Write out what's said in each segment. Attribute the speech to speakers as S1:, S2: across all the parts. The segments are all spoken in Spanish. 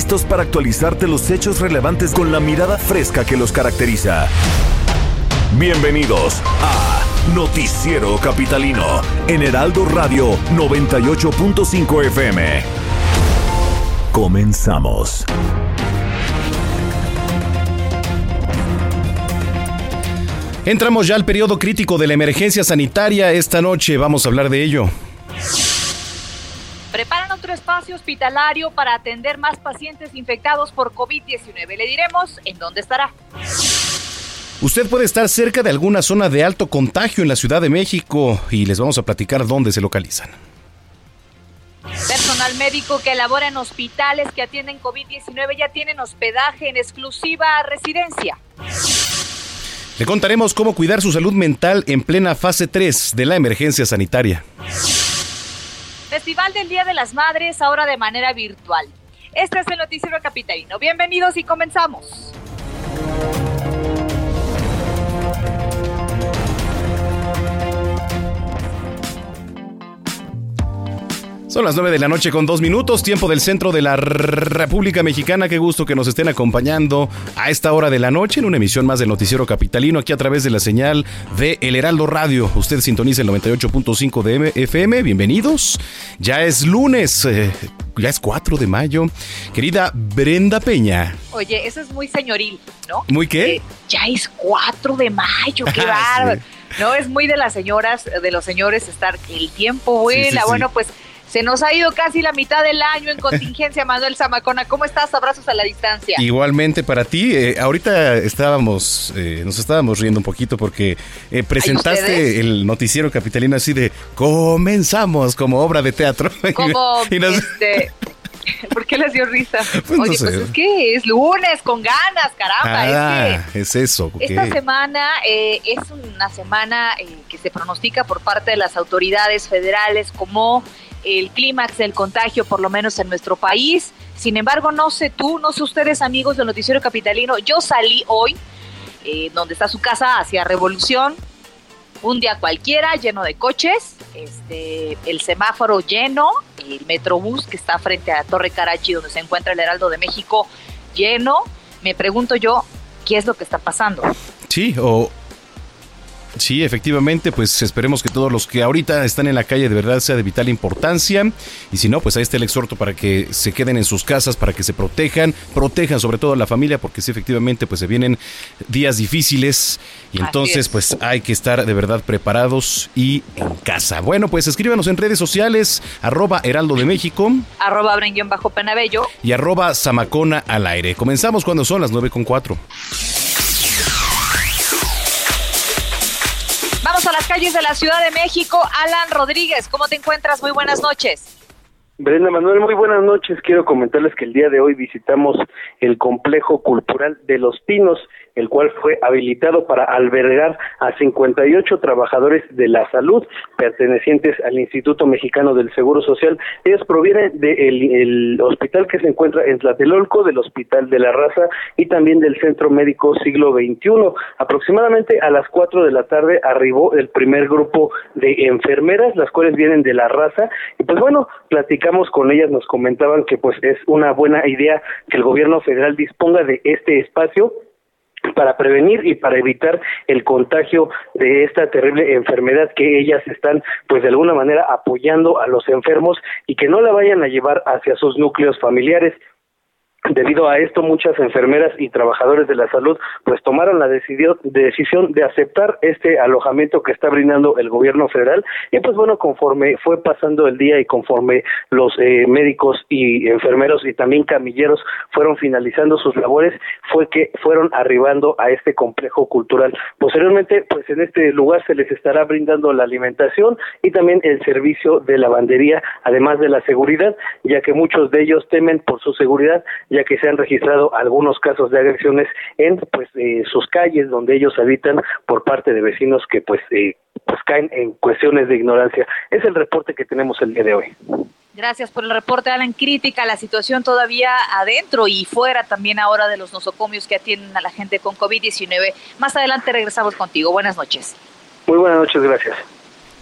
S1: Listos para actualizarte los hechos relevantes con la mirada fresca que los caracteriza. Bienvenidos a Noticiero Capitalino en Heraldo Radio 98.5 FM. Comenzamos.
S2: Entramos ya al periodo crítico de la emergencia sanitaria. Esta noche vamos a hablar de ello.
S3: Preparan otro espacio hospitalario para atender más pacientes infectados por COVID-19. Le diremos en dónde estará.
S2: Usted puede estar cerca de alguna zona de alto contagio en la Ciudad de México y les vamos a platicar dónde se localizan.
S3: Personal médico que labora en hospitales que atienden COVID-19 ya tienen hospedaje en exclusiva residencia.
S2: Le contaremos cómo cuidar su salud mental en plena fase 3 de la emergencia sanitaria.
S3: Festival del Día de las Madres ahora de manera virtual. Este es el Noticiero Capitalino. Bienvenidos y comenzamos.
S2: Son las 9 de la noche con dos minutos, tiempo del centro de la República Mexicana. Qué gusto que nos estén acompañando a esta hora de la noche en una emisión más del Noticiero Capitalino, aquí a través de la señal de El Heraldo Radio. Usted sintoniza el 98.5 de FM. Bienvenidos. Ya es lunes, eh, ya es 4 de mayo. Querida Brenda Peña.
S3: Oye, eso es muy señoril, ¿no?
S2: ¿Muy qué?
S3: Eh, ya es 4 de mayo, qué bárbaro. No, es muy de las señoras, de los señores estar el tiempo vuela.
S2: Sí, sí, sí.
S3: Bueno, pues se nos ha ido casi la mitad del año en contingencia, Manuel Zamacona. ¿Cómo estás? Abrazos a la distancia.
S2: Igualmente para ti. Eh, ahorita estábamos, eh, nos estábamos riendo un poquito porque eh, presentaste el noticiero capitalino así de comenzamos como obra de teatro.
S3: Como,
S2: Y nos-
S3: este... ¿Por qué les dio risa?
S2: Pues no
S3: Oye,
S2: sé.
S3: pues es que es lunes, con ganas, caramba. es
S2: Ah,
S3: que
S2: es eso.
S3: Esta semana eh, es una semana eh, que se pronostica por parte de las autoridades federales como el clímax del contagio, por lo menos en nuestro país. Sin embargo, no sé tú, no sé ustedes, amigos del Noticiero Capitalino, yo salí hoy, eh, donde está su casa, hacia Revolución, un día cualquiera, lleno de coches, este, el semáforo lleno, el metrobús que está frente a Torre Carachi, donde se encuentra el Heraldo de México, lleno. Me pregunto yo, ¿qué es lo que está pasando?
S2: Sí, o... Sí, efectivamente, pues esperemos que todos los que ahorita están en la calle de verdad sea de vital importancia. Y si no, pues ahí está el exhorto para que se queden en sus casas, para que se protejan, protejan sobre todo a la familia, porque sí, efectivamente, pues se vienen días difíciles. Y entonces,
S3: es.
S2: pues hay que estar de verdad preparados y en casa. Bueno, pues escríbanos en redes sociales, arroba Heraldo de México
S3: Arroba bajo penabello.
S2: y arroba Zamacona al aire. Comenzamos cuando son las 9 con 4.
S3: Vamos a las calles de la Ciudad de México. Alan Rodríguez, ¿cómo te encuentras? Muy buenas noches.
S4: Brenda Manuel, muy buenas noches. Quiero comentarles que el día de hoy visitamos el complejo cultural de Los Pinos, el cual fue habilitado para albergar a 58 trabajadores de la salud pertenecientes al Instituto Mexicano del Seguro Social. Ellos provienen del el hospital que se encuentra en Tlatelolco, del Hospital de la Raza y también del Centro Médico Siglo XXI. Aproximadamente a las 4 de la tarde arribó el primer grupo de enfermeras, las cuales vienen de la raza. Y pues bueno, platicamos con ellas, nos comentaban que pues es una buena idea que el gobierno federal disponga de este espacio para prevenir y para evitar el contagio de esta terrible enfermedad que ellas están pues de alguna manera apoyando a los enfermos y que no la vayan a llevar hacia sus núcleos familiares.
S5: Debido a esto, muchas enfermeras y trabajadores de la salud pues tomaron la decisión de aceptar este alojamiento que está brindando el gobierno federal y pues bueno, conforme fue pasando el día y conforme los eh, médicos y enfermeros y también camilleros fueron finalizando sus labores, fue que fueron arribando a este complejo cultural. Posteriormente, pues en este lugar se les estará brindando la alimentación y también el servicio de lavandería, además de la seguridad, ya que muchos de ellos temen por su seguridad ya que se han registrado algunos casos de agresiones en pues eh, sus calles donde ellos habitan por parte de vecinos que pues eh, pues caen en cuestiones de ignorancia. Es el reporte que tenemos el día de hoy.
S3: Gracias por el reporte, Alan. Crítica la situación todavía adentro y fuera también ahora de los nosocomios que atienden a la gente con COVID-19. Más adelante regresamos contigo. Buenas noches.
S5: Muy buenas noches, gracias.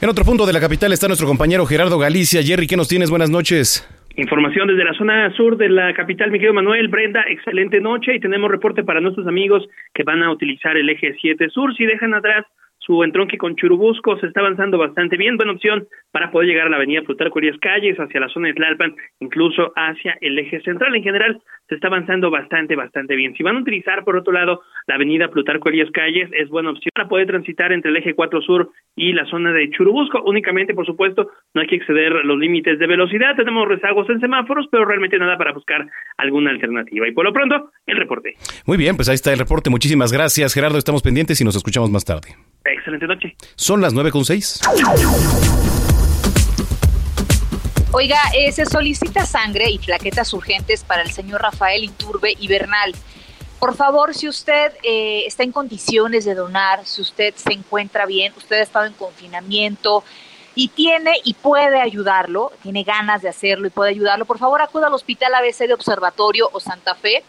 S2: En otro punto de la capital está nuestro compañero Gerardo Galicia. Jerry, ¿qué nos tienes? Buenas noches.
S6: Información desde la zona sur de la capital, mi querido Manuel. Brenda, excelente noche y tenemos reporte para nuestros amigos que van a utilizar el eje 7 sur. Si dejan atrás su entronque con Churubusco se está avanzando bastante bien. Buena opción para poder llegar a la avenida Plutarco Elías Calles, hacia la zona de Tlalpan, incluso hacia el eje central. En general, se está avanzando bastante, bastante bien. Si van a utilizar, por otro lado, la avenida Plutarco Elías Calles, es buena opción para poder transitar entre el eje 4 sur y la zona de Churubusco. Únicamente, por supuesto, no hay que exceder los límites de velocidad. Tenemos rezagos en semáforos, pero realmente nada para buscar alguna alternativa. Y por lo pronto, el reporte.
S2: Muy bien, pues ahí está el reporte. Muchísimas gracias, Gerardo. Estamos pendientes y nos escuchamos más tarde.
S6: Excelente noche.
S2: Son las nueve con seis.
S3: Oiga, eh, se solicita sangre y plaquetas urgentes para el señor Rafael Iturbe y Bernal. Por favor, si usted eh, está en condiciones de donar, si usted se encuentra bien, usted ha estado en confinamiento y tiene y puede ayudarlo, tiene ganas de hacerlo y puede ayudarlo, por favor acuda al Hospital ABC de Observatorio o Santa Fe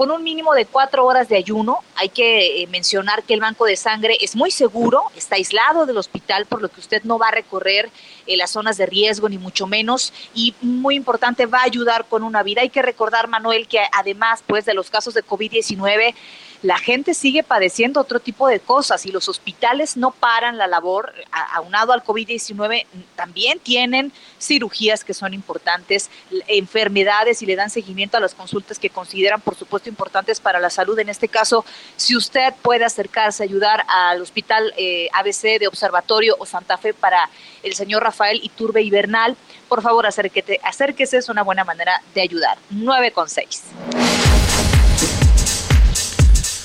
S3: con un mínimo de cuatro horas de ayuno. Hay que eh, mencionar que el banco de sangre es muy seguro, está aislado del hospital, por lo que usted no va a recorrer eh, las zonas de riesgo, ni mucho menos. Y muy importante, va a ayudar con una vida. Hay que recordar, Manuel, que además pues, de los casos de COVID-19, la gente sigue padeciendo otro tipo de cosas y los hospitales no paran la labor, aunado al COVID-19, también tienen cirugías que son importantes, enfermedades y le dan seguimiento a las consultas que consideran, por supuesto, importantes para la salud. En este caso, si usted puede acercarse, ayudar al Hospital eh, ABC de Observatorio o Santa Fe para el señor Rafael Iturbe Ibernal, por favor, acérquete, acérquese, es una buena manera de ayudar. 9 con 6.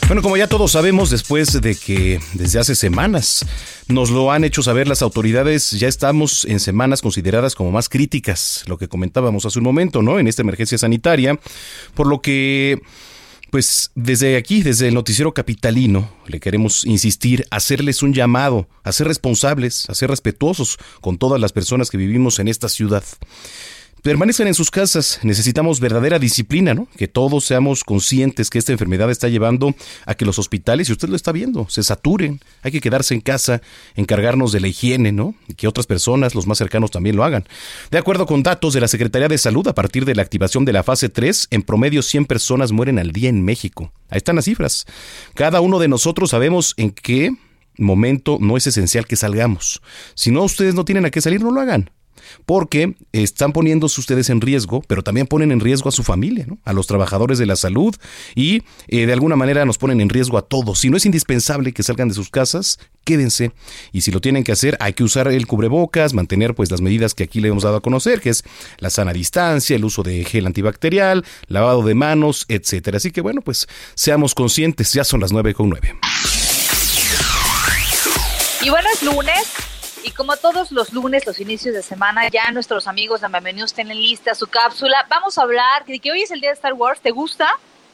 S2: Bueno, como ya todos sabemos, después de que desde hace semanas nos lo han hecho saber las autoridades, ya estamos en semanas consideradas como más críticas, lo que comentábamos hace un momento, ¿no? En esta emergencia sanitaria, por lo que... Pues desde aquí, desde el noticiero capitalino, le queremos insistir, hacerles un llamado, a ser responsables, a ser respetuosos con todas las personas que vivimos en esta ciudad permanezcan en sus casas. Necesitamos verdadera disciplina, ¿no? Que todos seamos conscientes que esta enfermedad está llevando a que los hospitales, y usted lo está viendo, se saturen. Hay que quedarse en casa, encargarnos de la higiene, ¿no? Y que otras personas, los más cercanos, también lo hagan. De acuerdo con datos de la Secretaría de Salud, a partir de la activación de la fase 3, en promedio 100 personas mueren al día en México. Ahí están las cifras. Cada uno de nosotros sabemos en qué momento no es esencial que salgamos. Si no, ustedes no tienen a qué salir, no lo hagan porque están poniéndose ustedes en riesgo, pero también ponen en riesgo a su familia, a los trabajadores de la salud y eh, de alguna manera nos ponen en riesgo a todos. Si no es indispensable que salgan de sus casas, quédense y si lo tienen que hacer hay que usar el cubrebocas, mantener pues las medidas que aquí le hemos dado a conocer, que es la sana distancia, el uso de gel antibacterial, lavado de manos, etcétera. Así que bueno, pues seamos conscientes, ya son las nueve con nueve.
S3: Y bueno, es lunes, como todos los lunes, los inicios de semana, ya nuestros amigos de Bienvenidos tienen lista su cápsula. Vamos a hablar de que hoy es el día de Star Wars. ¿Te gusta?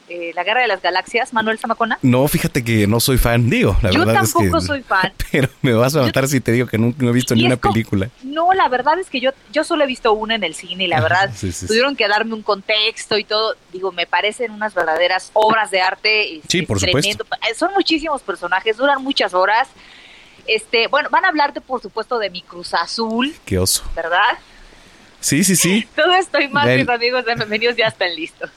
S3: Eh, la Guerra de las Galaxias, Manuel Zamacona?
S2: No, fíjate que no soy fan, digo, la
S3: Yo
S2: verdad
S3: tampoco
S2: es que,
S3: soy fan.
S2: Pero me vas a matar si te digo que no, no he visto ni
S3: Y
S2: una película.
S3: No, la verdad es que yo, yo solo he visto una en el cine y la verdad
S2: Sí, sí, sí.
S3: tuvieron que darme un contexto y todo. Digo, me parecen unas verdaderas obras de arte. este,
S2: Sí, por supuesto.
S3: Eh, Son muchísimos personajes, duran muchas horas. Este, bueno, van a hablarte, por supuesto, de mi Cruz Azul,
S2: Qué oso.
S3: ¿verdad?
S2: Sí, sí, sí.
S3: Todo esto y más,
S2: Ven.
S3: mis amigos de Bienvenidos ya están listos.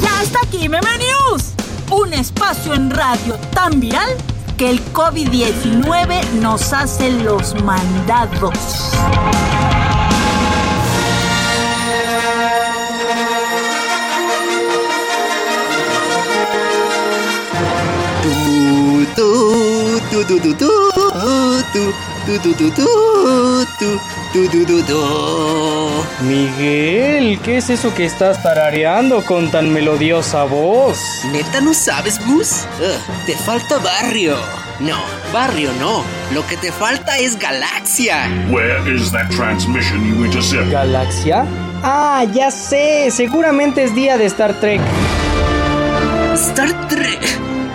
S7: Ya está aquí Meme News, un espacio en radio tan viral que el COVID-19 nos hace los mandados.
S8: Tu, tu, tu, tu, tu, tu, tu, tu, tu, tu, tu, tu.
S9: Miguel, ¿qué es eso que estás tarareando con tan melodiosa voz?
S8: ¿Neta no sabes, Gus? Ugh, te falta barrio. No, barrio no. Lo que te falta es galaxia.
S10: Where is that transmission you intercept?
S9: ¿Galaxia? Ah, ya sé, seguramente es día de Star Trek.
S8: Star Trek.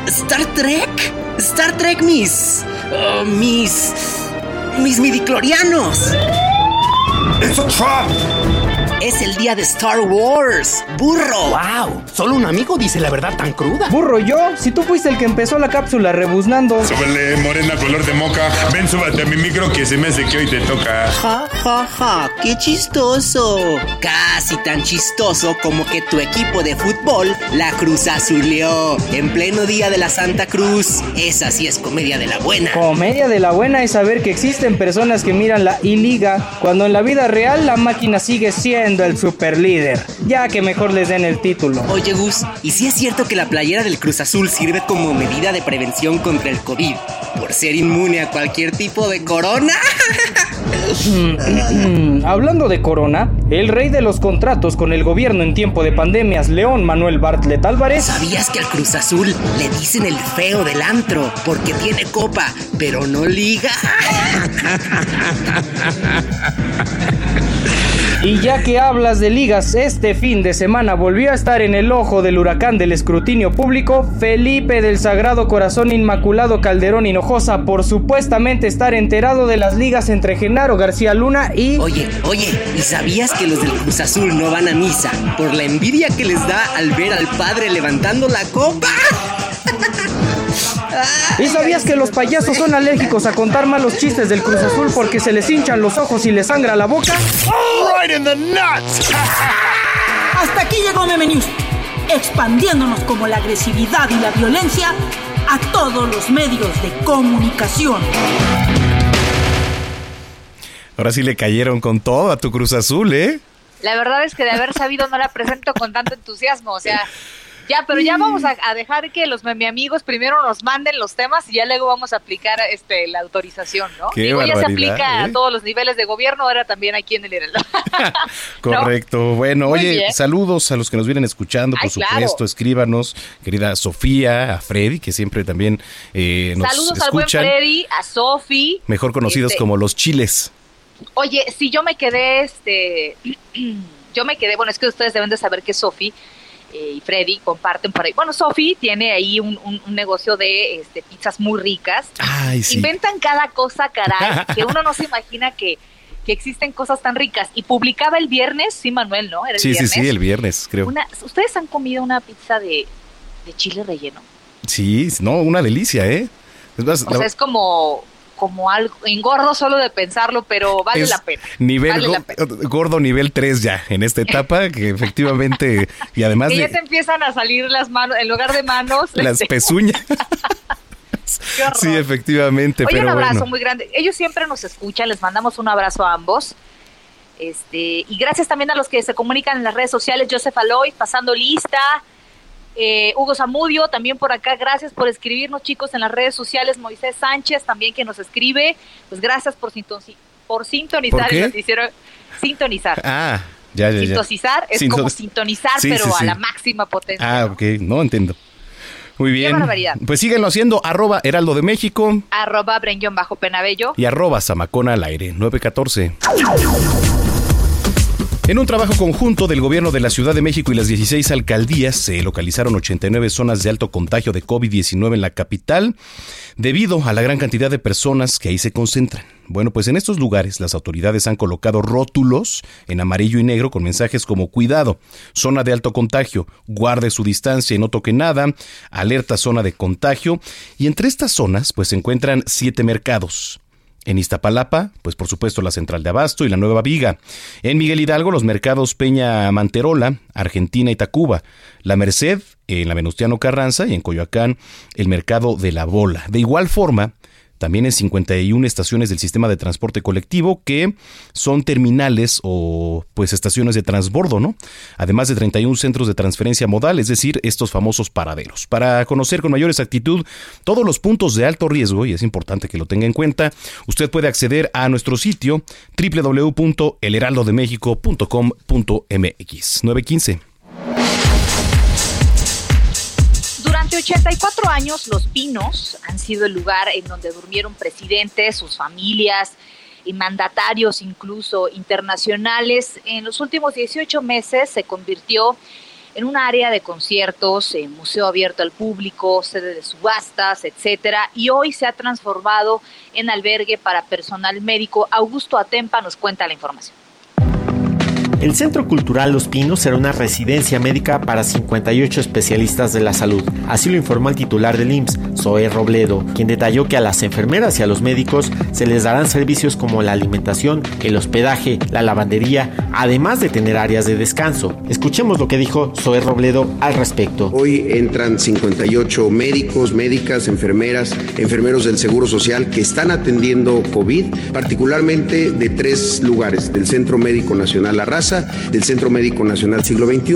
S8: Star Trek. Star Trek, mis. oh, mis. mis midiclorianos.
S10: It's a trap!
S8: Es el día de Star Wars. ¡Burro!
S11: ¡Wow! Solo un amigo dice la verdad tan cruda.
S9: Burro, yo, si tú fuiste el que empezó la cápsula rebuznando.
S12: Súbele, morena color de moca. Ven, súbate a mi micro que se me hace que hoy te toca.
S8: Ja, ja, ja, qué chistoso. Casi tan chistoso como que tu equipo de fútbol la Cruz Azuleó en pleno día de la Santa Cruz. Esa sí es comedia de la buena.
S9: Comedia de la buena es saber que existen personas que miran la I-Liga cuando en la vida real la máquina sigue siendo el super líder. Ya que mejor les den el título.
S8: Oye, Gus, ¿y si es cierto que la playera del Cruz Azul sirve como medida de prevención contra el COVID? Por ser inmune a cualquier tipo de corona.
S9: Hablando de corona, el rey de los contratos con el gobierno en tiempo de pandemias, León Manuel Bartlett Álvarez.
S8: ¿Sabías que al Cruz Azul le dicen el feo del antro porque tiene copa, pero no liga?
S9: Y ya que hablas de ligas, este fin de semana volvió a estar en el ojo del huracán del escrutinio público Felipe del Sagrado Corazón Inmaculado Calderón Hinojosa por supuestamente estar enterado de las ligas entre Genaro García Luna y...
S8: Oye, oye, ¿y sabías que los del Cruz Azul no van a misa por la envidia que les da al ver al padre levantando la copa?
S9: ¿Y sabías que los payasos son alérgicos a contar malos chistes del Cruz Azul porque se les hinchan los ojos y les sangra la boca?
S7: Hasta aquí llegó Meme News, expandiéndonos como la agresividad y la violencia a todos los medios de comunicación.
S2: Ahora sí le cayeron con todo a tu Cruz Azul, ¿eh?
S3: La verdad es que de haber sabido no la presento con tanto entusiasmo, o sea, ya, pero ya vamos a, a dejar que los meme amigos primero nos manden los temas y ya luego vamos a aplicar este la autorización, ¿no?
S2: Qué
S3: Digo, ya se aplica
S2: ¿eh?
S3: a todos los niveles de gobierno, ahora también aquí en el Heraldo.
S2: Correcto. Bueno,
S3: Muy
S2: oye,
S3: bien.
S2: saludos a los que nos vienen escuchando, por
S3: Ay, claro.
S2: supuesto. Escríbanos, querida Sofía, a Freddy, que siempre también eh, nos
S3: Saludos al buen
S2: escuchan.
S3: Freddy, a Sofi.
S2: Mejor conocidos
S3: Este,
S2: como los chiles.
S3: Oye, si yo me quedé, este, yo me quedé, bueno, es que ustedes deben de saber que Sofi eh, y Freddy comparten por ahí. Bueno, Sofi tiene ahí un, un- un negocio de este, pizzas muy ricas.
S2: Ay, sí.
S3: Inventan cada cosa, caray, que uno no se imagina que, que existen cosas tan ricas. Y publicaba el viernes, sí, Manuel, ¿no? Era el
S2: Sí, sí,
S3: viernes.
S2: sí, el viernes, creo.
S3: Una- ¿Ustedes han comido una pizza de, de chile relleno?
S2: Sí, no, una delicia, ¿eh? Es más,
S3: O
S2: la-
S3: sea, es como, como algo engordo solo de pensarlo, pero vale
S2: es
S3: la pena.
S2: Nivel
S3: Vale
S2: go-
S3: la pena.
S2: gordo nivel 3 ya en esta etapa, que efectivamente, y además
S3: ya
S2: de
S3: te empiezan a salir las manos, en lugar de manos.
S2: las
S3: este,
S2: pezuñas. Sí, efectivamente,
S3: Oye, un abrazo
S2: bueno.
S3: muy grande. Ellos siempre nos escuchan, les mandamos un abrazo a ambos. Este, y gracias también a los que se comunican en las redes sociales, Joseph Aloy, pasando lista, eh, Hugo Zamudio, también por acá, gracias por escribirnos chicos en las redes sociales, Moisés Sánchez también que nos escribe, pues gracias por, por sintonizar
S2: ¿Por qué?
S3: el noticiero, sintonizar.
S2: Ah, ya, ya, ya.
S3: Sintonizar es como sintonizar,
S2: Sí,
S3: pero
S2: sí,
S3: a la máxima potencia.
S2: Ah, ok, no entiendo. Muy bien.
S3: barbaridad.
S2: Pues síguenlo haciendo, arroba Heraldo de México
S3: Arroba Brenguión bajo Penabello.
S2: y arroba Zamacona al aire, 914. En un trabajo conjunto del gobierno de la Ciudad de México y las 16 alcaldías se localizaron 89 zonas de alto contagio de COVID-19 en la capital debido a la gran cantidad de personas que ahí se concentran. Bueno, pues en estos lugares las autoridades han colocado rótulos en amarillo y negro con mensajes como cuidado, zona de alto contagio, guarde su distancia y no toque nada, alerta zona de contagio y entre estas zonas pues se encuentran siete mercados. En Iztapalapa, pues por supuesto la Central de Abasto y la Nueva Viga. En Miguel Hidalgo, los mercados Peña Manterola, Argentina y Tacuba. La Merced, en la Venustiano Carranza y en Coyoacán, el mercado de la Bola. De igual forma, también en 51 estaciones del sistema de transporte colectivo que son terminales o pues estaciones de transbordo, ¿no? Además de 31 centros de transferencia modal, es decir, estos famosos paraderos. Para conocer con mayor exactitud todos los puntos de alto riesgo, y es importante que lo tenga en cuenta, usted puede acceder a nuestro sitio www.elheraldodemexico.com.mx 915.
S3: Durante 84 años, Los Pinos han sido el lugar en donde durmieron presidentes, sus familias y mandatarios incluso internacionales. En los últimos 18 meses se convirtió en un área de conciertos, museo abierto al público, sede de subastas, etcétera, y hoy se ha transformado en albergue para personal médico. Augusto Atempa nos cuenta la información.
S13: El Centro Cultural Los Pinos será una residencia médica para 58 especialistas de la salud. Así lo informó el titular del IMSS, Zoé Robledo, quien detalló que a las enfermeras y a los médicos se les darán servicios como la alimentación, el hospedaje, la lavandería, además de tener áreas de descanso. Escuchemos lo que dijo Zoé Robledo al respecto.
S14: Hoy entran 58 médicos, médicas, enfermeras, enfermeros del Seguro Social que están atendiendo COVID, particularmente de tres lugares, del Centro Médico Nacional Del Centro Médico Nacional Siglo XXI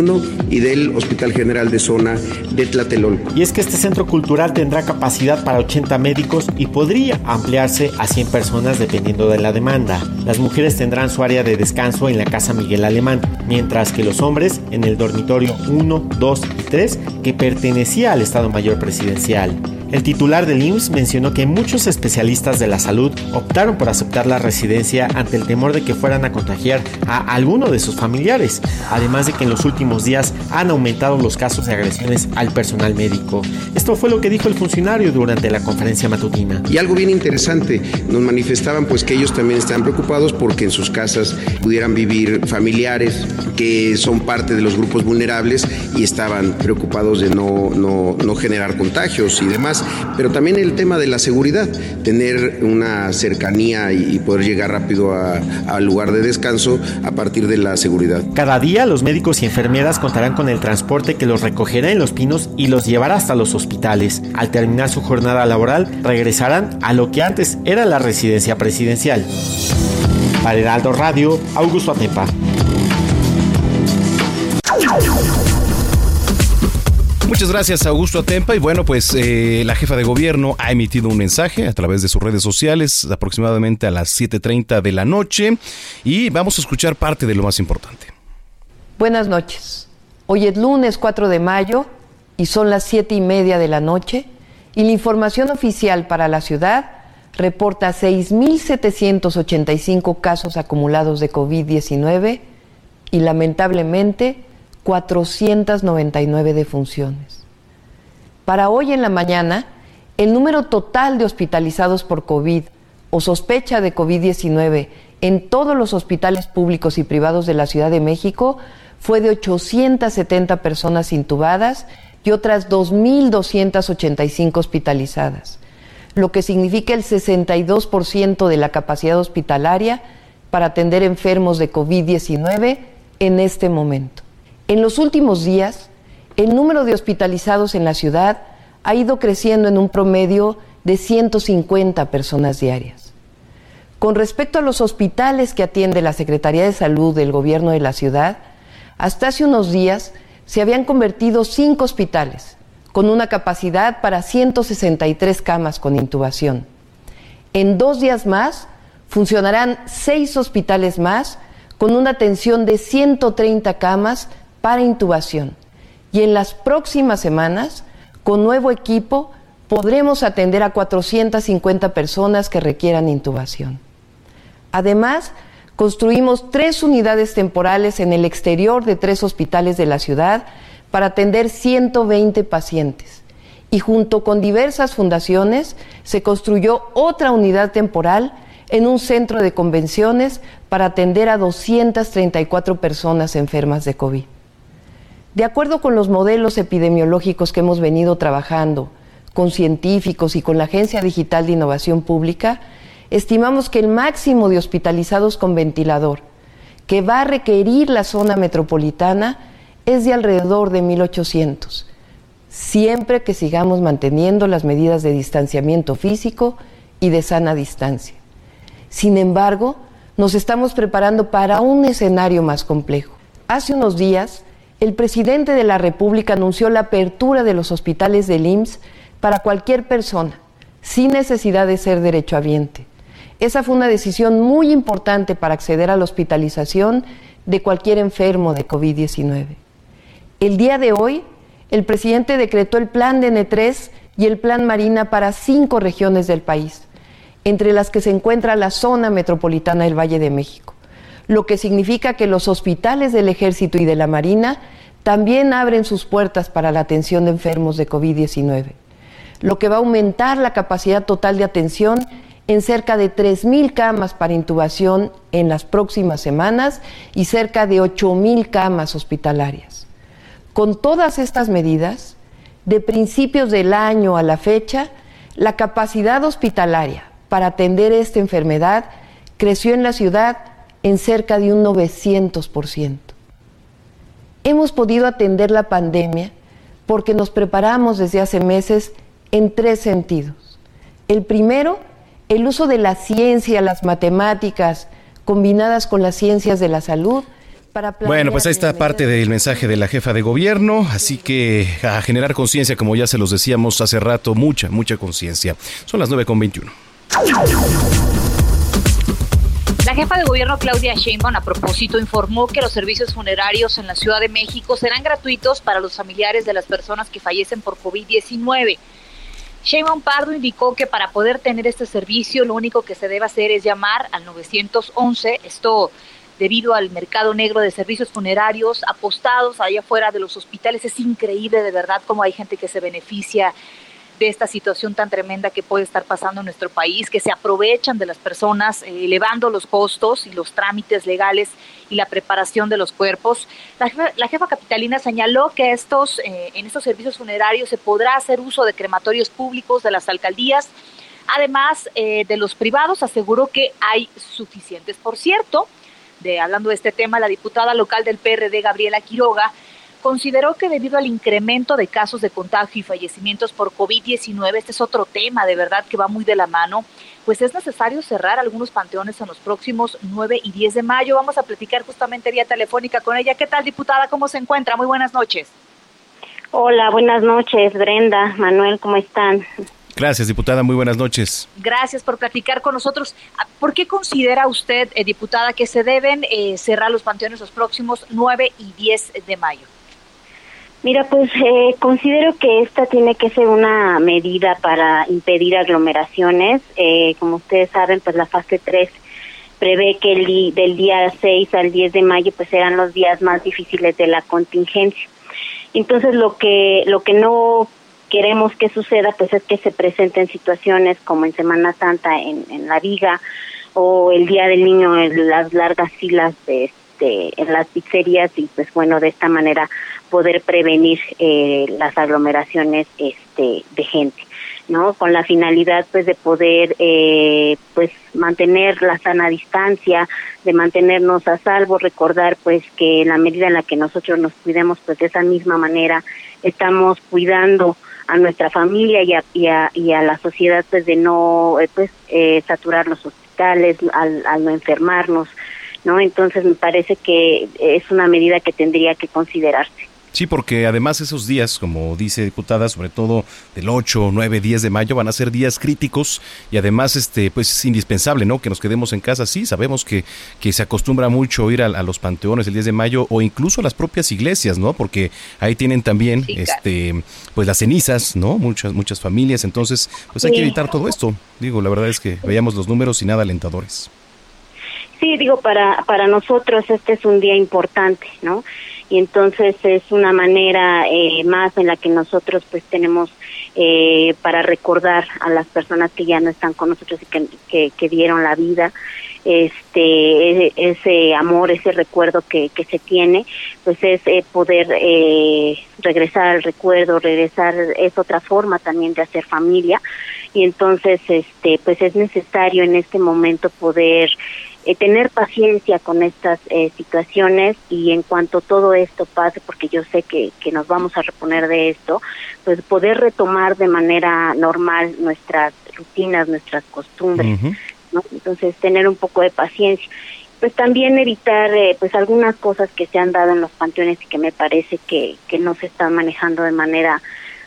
S14: y del Hospital General de Zona de Tlatelolco.
S13: Y es que este centro cultural tendrá capacidad para 80 médicos y podría ampliarse a 100 personas dependiendo de la demanda. Las mujeres tendrán su área de descanso en la Casa Miguel Alemán, mientras que los hombres en el dormitorio 1, 2 y 3 que pertenecía al Estado Mayor Presidencial. El titular del IMSS mencionó que muchos especialistas de la salud optaron por aceptar la residencia ante el temor de que fueran a contagiar a alguno de sus familiares, además de que en los últimos días han aumentado los casos de agresiones al personal médico. Esto fue lo que dijo el funcionario durante la conferencia matutina.
S14: Y algo bien interesante, nos manifestaban pues que ellos también estaban preocupados porque en sus casas pudieran vivir familiares que son parte de los grupos vulnerables y estaban preocupados de no, no, no generar contagios y demás pero también el tema de la seguridad, tener una cercanía y poder llegar rápido al lugar de descanso a partir de la seguridad.
S13: Cada día los médicos y enfermeras contarán con el transporte que los recogerá en Los Pinos y los llevará hasta los hospitales. Al terminar su jornada laboral, regresarán a lo que antes era la residencia presidencial. Para Heraldo Radio, Augusto Atepa.
S2: Muchas gracias, Augusto Atempa. Y bueno, pues eh, la jefa de gobierno ha emitido un mensaje a través de sus redes sociales aproximadamente a las 7.30 de la noche. Y vamos a escuchar parte de lo más importante.
S15: Buenas noches. Hoy es lunes 4 de mayo y son las 7 y media de la noche. Y la información oficial para la ciudad reporta 6.785 casos acumulados de COVID-19 y lamentablemente 499 defunciones. Para hoy en la mañana, el número total de hospitalizados por COVID o sospecha de COVID-19 en todos los hospitales públicos y privados de la Ciudad de México fue de 870 personas intubadas y otras 2.285 hospitalizadas, lo que significa el 62% de la capacidad hospitalaria para atender enfermos de COVID-19 en este momento. En los últimos días, el número de hospitalizados en la ciudad ha ido creciendo en un promedio de 150 personas diarias. Con respecto a los hospitales que atiende la Secretaría de Salud del Gobierno de la ciudad, hasta hace unos días se habían convertido cinco hospitales con una capacidad para 163 camas con intubación. En dos días más funcionarán seis hospitales más con una atención de 130 camas para intubación. Y en las próximas semanas, con nuevo equipo, podremos atender a 450 personas que requieran intubación. Además, construimos tres unidades temporales en el exterior de tres hospitales de la ciudad para atender 120 pacientes. Y junto con diversas fundaciones se construyó otra unidad temporal en un centro de convenciones para atender a 234 personas enfermas de COVID. De acuerdo con los modelos epidemiológicos que hemos venido trabajando con científicos y con la Agencia Digital de Innovación Pública, estimamos que el máximo de hospitalizados con ventilador que va a requerir la zona metropolitana es de alrededor de 1.800, siempre que sigamos manteniendo las medidas de distanciamiento físico y de sana distancia. Sin embargo, nos estamos preparando para un escenario más complejo. Hace unos días, el presidente de la República anunció la apertura de los hospitales del IMSS para cualquier persona, sin necesidad de ser derechohabiente. Esa fue una decisión muy importante para acceder a la hospitalización de cualquier enfermo de COVID-19. El día de hoy, el presidente decretó el plan de N3 y el plan Marina para cinco regiones del país entre las que se encuentra la zona metropolitana del Valle de México, lo que significa que los hospitales del Ejército y de la Marina también abren sus puertas para la atención de enfermos de COVID-19, lo que va a aumentar la capacidad total de atención en cerca de 3.000 camas para intubación en las próximas semanas y cerca de 8.000 camas hospitalarias. Con todas estas medidas, de principios del año a la fecha, la capacidad hospitalaria para atender esta enfermedad creció en la ciudad en cerca de un 900%. Hemos podido atender la pandemia porque nos preparamos desde hace meses en tres sentidos. El primero, el uso de la ciencia, las matemáticas, combinadas con las ciencias de la salud, para
S2: bueno, pues ahí está parte del mensaje de la jefa de gobierno, así que a generar conciencia, como ya se los decíamos hace rato, mucha, mucha conciencia. Son las 9.21.
S3: La jefa de gobierno Claudia Sheinbaum a propósito informó que los servicios funerarios en la Ciudad de México serán gratuitos para los familiares de las personas que fallecen por COVID-19. Sheinbaum Pardo indicó que para poder tener este servicio lo único que se debe hacer es llamar al 911, esto debido al mercado negro de servicios funerarios apostados allá afuera de los hospitales. Es increíble de verdad cómo hay gente que se beneficia de esta situación tan tremenda que puede estar pasando en nuestro país, que se aprovechan de las personas, eh, elevando los costos y los trámites legales y la preparación de los cuerpos. La jefa, capitalina señaló que estos, eh, en estos servicios funerarios se podrá hacer uso de crematorios públicos de las alcaldías, además eh, de los privados, aseguró que hay suficientes. Por cierto, de, hablando de este tema, la diputada local del PRD, Gabriela Quiroga, consideró que debido al incremento de casos de contagio y fallecimientos por COVID-19, este es otro tema de verdad que va muy de la mano, pues es necesario cerrar algunos panteones en los próximos 9 y 10 de mayo. Vamos a platicar justamente vía telefónica con ella. ¿Qué tal, diputada? ¿Cómo se encuentra? Muy buenas noches.
S16: Hola, buenas noches, Brenda, Manuel, ¿cómo están?
S2: Gracias, diputada. Muy buenas noches.
S3: Gracias por platicar con nosotros. ¿Por qué considera usted, eh, diputada, que se deben eh, cerrar los panteones los próximos 9 y 10 de mayo?
S16: Mira, pues eh, considero que esta tiene que ser una medida para impedir aglomeraciones. Eh, como ustedes saben, pues la fase 3 prevé que el del día 6 al 10 de mayo pues serán los días más difíciles de la contingencia. Entonces lo que lo que no queremos que suceda pues es que se presenten situaciones como en Semana Santa en, en la Viga o el Día del Niño en las largas filas de este, en las pizzerías y pues bueno de esta manera poder prevenir eh, las aglomeraciones este, de gente no con la finalidad pues de poder eh, pues mantener la sana distancia de mantenernos a salvo recordar pues que en la medida en la que nosotros nos cuidemos pues de esa misma manera estamos cuidando a nuestra familia y a, y a, y a la sociedad pues de no eh, pues saturar los hospitales al, al no enfermarnos ¿no? Entonces me parece que es una medida que tendría que considerarse.
S2: Sí, porque además esos días, como dice diputada, sobre todo del 8, 9, 10 de mayo, van a ser días críticos y además este pues es indispensable, ¿no? Que nos quedemos en casa. Sí, sabemos que, que se acostumbra mucho ir a, los panteones el 10 de mayo o incluso a las propias iglesias, ¿no? Porque ahí tienen también este pues las cenizas, ¿no? Muchas muchas familias, entonces pues hay que evitar todo esto. Digo, la verdad es que veíamos los números y nada alentadores.
S16: Sí, digo, para, para nosotros este es un día importante, ¿no? Y entonces es una manera eh, más en la que nosotros pues tenemos eh, para recordar a las personas que ya no están con nosotros y que, que, dieron la vida, este e, ese amor, ese recuerdo que, que se tiene, pues es eh, poder eh, regresar al recuerdo, regresar, es otra forma también de hacer familia y entonces este pues es necesario en este momento poder eh, tener paciencia con estas eh, situaciones y en cuanto todo esto pase, porque yo sé que, que nos vamos a reponer de esto, pues poder retomar de manera normal nuestras rutinas, nuestras costumbres, ¿no? Entonces tener un poco de paciencia. Pues también evitar eh, pues algunas cosas que se han dado en los panteones y que me parece que, que no se están manejando de manera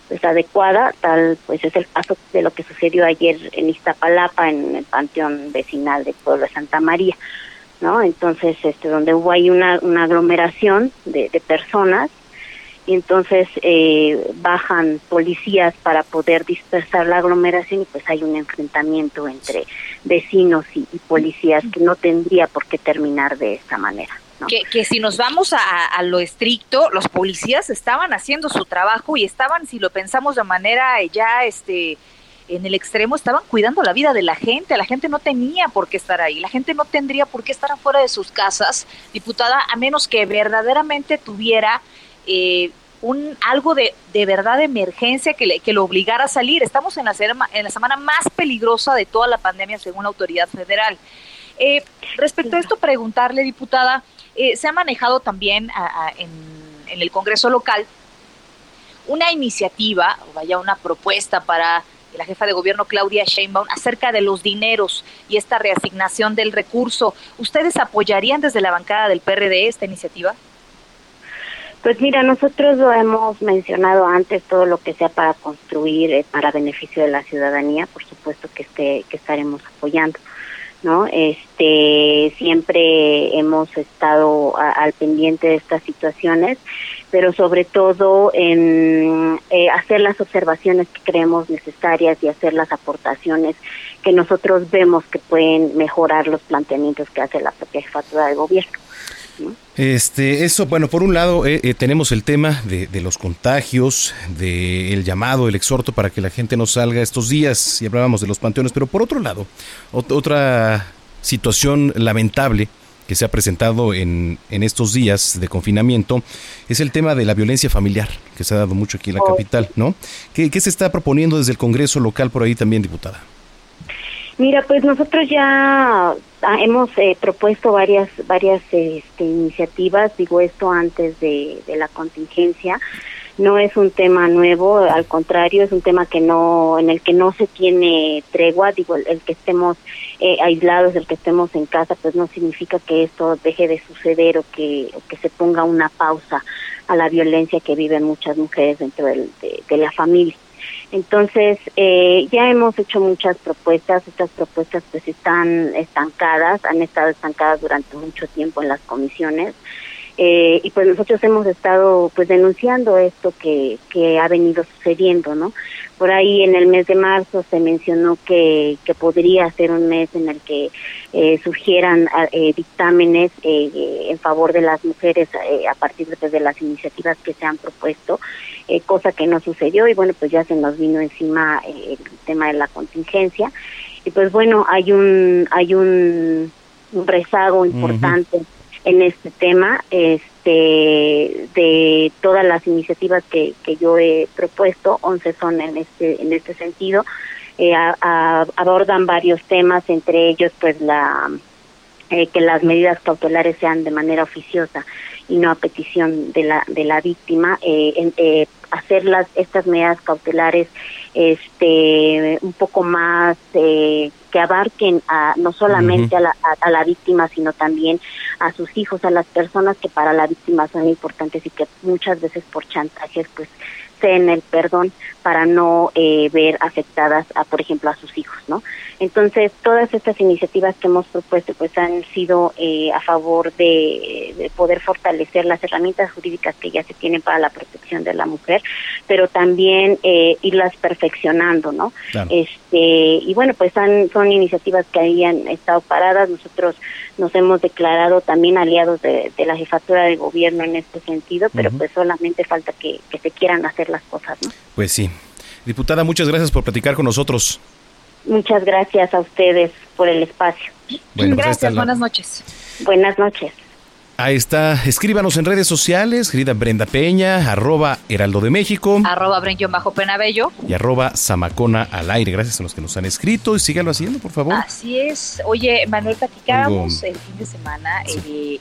S16: pues adecuada, tal pues es el caso de lo que sucedió ayer en Iztapalapa, en el panteón vecinal del pueblo de Santa María, ¿no? Entonces, este, donde hubo ahí una, una aglomeración de, de personas, y entonces eh, bajan policías para poder dispersar la aglomeración y pues hay un enfrentamiento entre vecinos y policías que no tendría por qué terminar de esta manera.
S3: Que, que, si nos vamos a, lo estricto, los policías estaban haciendo su trabajo y estaban, si lo pensamos de manera ya este en el extremo, estaban cuidando la vida de la gente. La gente no tenía por qué estar ahí. La gente no tendría por qué estar afuera de sus casas, diputada, a menos que verdaderamente tuviera eh, un algo de, de verdad de emergencia que, le, que lo obligara a salir. Estamos en la, en la semana más peligrosa de toda la pandemia, según la autoridad federal. Eh, respecto a esto, preguntarle, diputada, eh, se ha manejado también en, el Congreso local una iniciativa, o vaya, una propuesta para la jefa de gobierno Claudia Sheinbaum acerca de los dineros y esta reasignación del recurso. ¿Ustedes apoyarían desde la bancada del PRD esta iniciativa?
S16: Pues mira, nosotros lo hemos mencionado antes, todo lo que sea para construir eh, para beneficio de la ciudadanía, por supuesto que esté, que estaremos apoyando. ¿No? Este, siempre hemos estado al pendiente de estas situaciones, pero sobre todo en eh, hacer las observaciones que creemos necesarias y hacer las aportaciones que nosotros vemos que pueden mejorar los planteamientos que hace la propia jefatura de gobierno.
S2: Este, eso, bueno, por un lado eh, eh, tenemos el tema de, los contagios, del llamado, el exhorto para que la gente no salga estos días, y hablábamos de los panteones, pero por otro lado, otra situación lamentable que se ha presentado en, en, estos días de confinamiento es el tema de la violencia familiar, que se ha dado mucho aquí en la oh. capital, ¿no? ¿Qué, ¿Qué se está proponiendo desde el Congreso local por ahí también, diputada?
S16: Mira, pues nosotros ya ah, hemos eh, propuesto varias varias este, iniciativas, digo esto antes de, la contingencia. No es un tema nuevo, al contrario, es un tema que no en el que no se tiene tregua. Digo, el, que estemos eh, aislados, el que estemos en casa, pues no significa que esto deje de suceder o que, que se ponga una pausa a la violencia que viven muchas mujeres dentro de la familia. Entonces, eh, ya hemos hecho muchas propuestas, estas propuestas pues están estancadas, han estado estancadas durante mucho tiempo en las comisiones. Eh, y pues nosotros hemos estado pues denunciando esto que, que ha venido sucediendo, ¿no? Por ahí en el mes de marzo se mencionó que, que podría ser un mes en el que eh, surgieran eh, dictámenes eh, en favor de las mujeres eh, a partir de, pues, de, las iniciativas que se han propuesto, eh, cosa que no sucedió y bueno, pues ya se nos vino encima el tema de la contingencia. Y pues bueno, hay un, hay un, un rezago importante en este tema este de todas las iniciativas que, que yo he propuesto 11 son en este en este sentido eh, abordan varios temas entre ellos pues la eh, que las medidas cautelares sean de manera oficiosa y no a petición de la de la víctima eh, en, eh, hacer las estas medidas cautelares este un poco más eh, que abarquen a, no solamente a, la, a, la víctima sino también a sus hijos a las personas que para la víctima son importantes y que muchas veces por chantajes pues en el perdón para no eh, ver afectadas a por ejemplo a sus hijos no entonces todas estas iniciativas que hemos propuesto pues han sido eh, a favor de, de, poder fortalecer las herramientas jurídicas que ya se tienen para la protección de la mujer pero también eh, irlas perfeccionando no este y bueno pues han, son iniciativas que habían estado paradas. Nosotros nos hemos declarado también aliados de, de la jefatura de gobierno en este sentido pero pues solamente falta que, que se quieran hacer las cosas. ¿no?
S2: Pues sí. Diputada, muchas gracias por platicar con nosotros.
S16: Muchas gracias a ustedes por el espacio.
S3: Bueno, pues gracias, buenas noches.
S16: Buenas noches.
S2: Ahí está. Escríbanos en redes sociales, querida Brenda Peña, arroba Heraldo de México.
S3: Arroba Brenquión Bajo Penabello.
S2: Y arroba Zamacona al aire. Gracias a los que nos han escrito y síganlo haciendo, por favor.
S3: Así es. Oye, Manuel, platicábamos el fin de semana eh,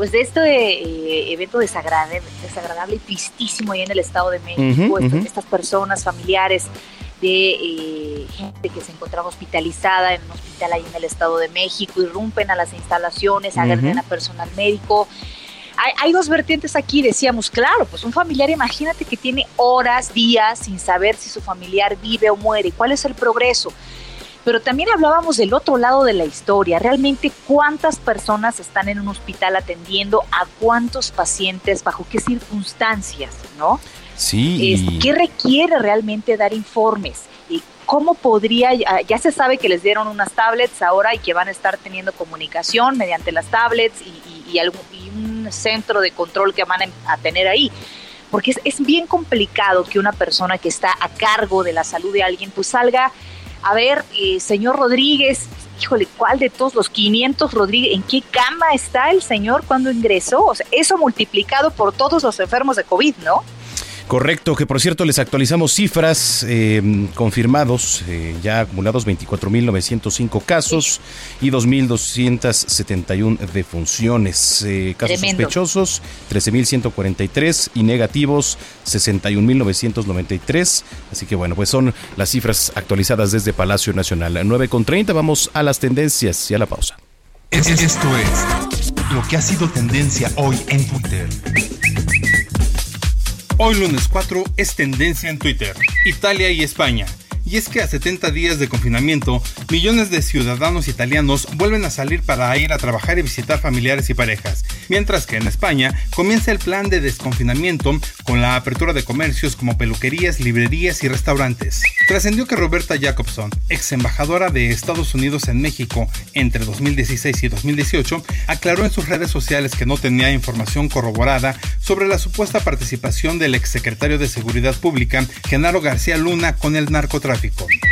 S3: pues de este eh, evento desagradable, desagradable y tristísimo ahí en el Estado de México. Estas personas, familiares de eh, gente que se encontraba hospitalizada en un hospital ahí en el Estado de México, irrumpen a las instalaciones, agreden
S17: Ujú.
S3: a personal médico. Hay, hay dos vertientes aquí, decíamos, claro, pues un familiar, imagínate que tiene horas, días sin saber si su familiar vive o muere, cuál es el progreso. Pero también hablábamos del otro lado de la historia, realmente cuántas personas están en un hospital atendiendo a cuántos pacientes, bajo qué circunstancias, ¿no?
S2: Sí.
S3: Es- ¿Qué requiere realmente dar informes? ¿Y ¿Cómo podría, ya- se sabe que les dieron unas tablets ahora y que van a estar teniendo comunicación mediante las tablets y, y- y algún- y un centro de control que van a tener ahí? Porque es, es bien complicado que una persona que está a cargo de la salud de alguien pues salga, a ver, eh, señor Rodríguez, híjole, ¿cuál de todos los 500 Rodríguez? ¿En qué cama está el señor cuando ingresó? O sea, eso multiplicado por todos los enfermos de COVID, ¿no?
S2: Correcto, que por cierto les actualizamos cifras eh, confirmados, eh, ya acumulados 24.905 casos y 2.271 defunciones. Eh, casos
S3: Tremendo.
S2: sospechosos, 13.143 y negativos, 61.993. Así que bueno, pues son las cifras actualizadas desde Palacio Nacional. 9 con 30, vamos a las tendencias y a la pausa.
S18: Es- Esto es lo que ha sido tendencia hoy en Twitter. Hoy lunes 4 es tendencia en Twitter, Italia y España. Y es que a 70 días de confinamiento, millones de ciudadanos italianos vuelven a salir para ir a trabajar y visitar familiares y parejas, mientras que en España comienza el plan de desconfinamiento con la apertura de comercios como peluquerías, librerías y restaurantes. Trascendió que Roberta Jacobson, ex embajadora de Estados Unidos en México entre 2016 y 2018, aclaró en sus redes sociales que no tenía información corroborada sobre la supuesta participación del exsecretario de Seguridad Pública, Genaro García Luna, con el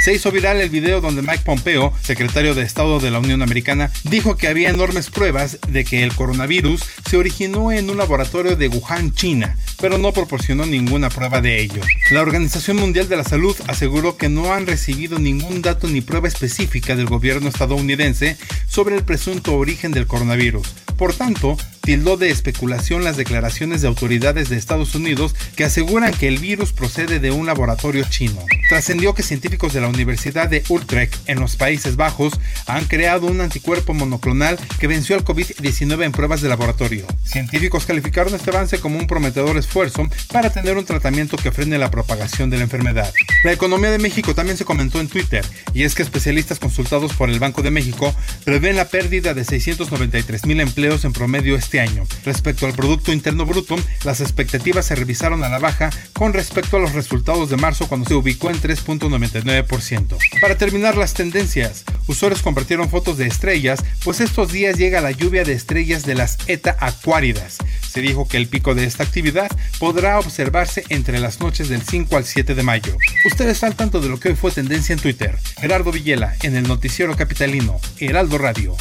S18: Se hizo viral el video donde Mike Pompeo, secretario de Estado de la Unión Americana, dijo que había enormes pruebas de que el coronavirus se originó en un laboratorio de Wuhan, China, pero no proporcionó ninguna prueba de ello. La Organización Mundial de la Salud aseguró que no han recibido ningún dato ni prueba específica del gobierno estadounidense sobre el presunto origen del coronavirus. Por tanto, tildó de especulación las declaraciones de autoridades de Estados Unidos que aseguran que el virus procede de un laboratorio chino. Trascendió que científicos de la Universidad de Utrecht en los Países Bajos han creado un anticuerpo monoclonal que venció al COVID-19 en pruebas de laboratorio. Científicos calificaron este avance como un prometedor esfuerzo para tener un tratamiento que frene la propagación de la enfermedad. La economía de México también se comentó en Twitter, y es que especialistas consultados por el Banco de México prevén la pérdida de 693 mil empleos en promedio este año. Respecto al Producto Interno Bruto, las expectativas se revisaron a la baja con respecto a los resultados de marzo cuando se ubicó en 3.99%. Para terminar las tendencias, usuarios compartieron fotos de estrellas, pues estos días llega la lluvia de estrellas de las ETA acuáridas. Se dijo que el pico de esta actividad podrá observarse entre las noches del 5 al 7 de mayo. Ustedes están al tanto de lo que hoy fue tendencia en Twitter. Gerardo Villela, en el noticiero capitalino, Heraldo Radio.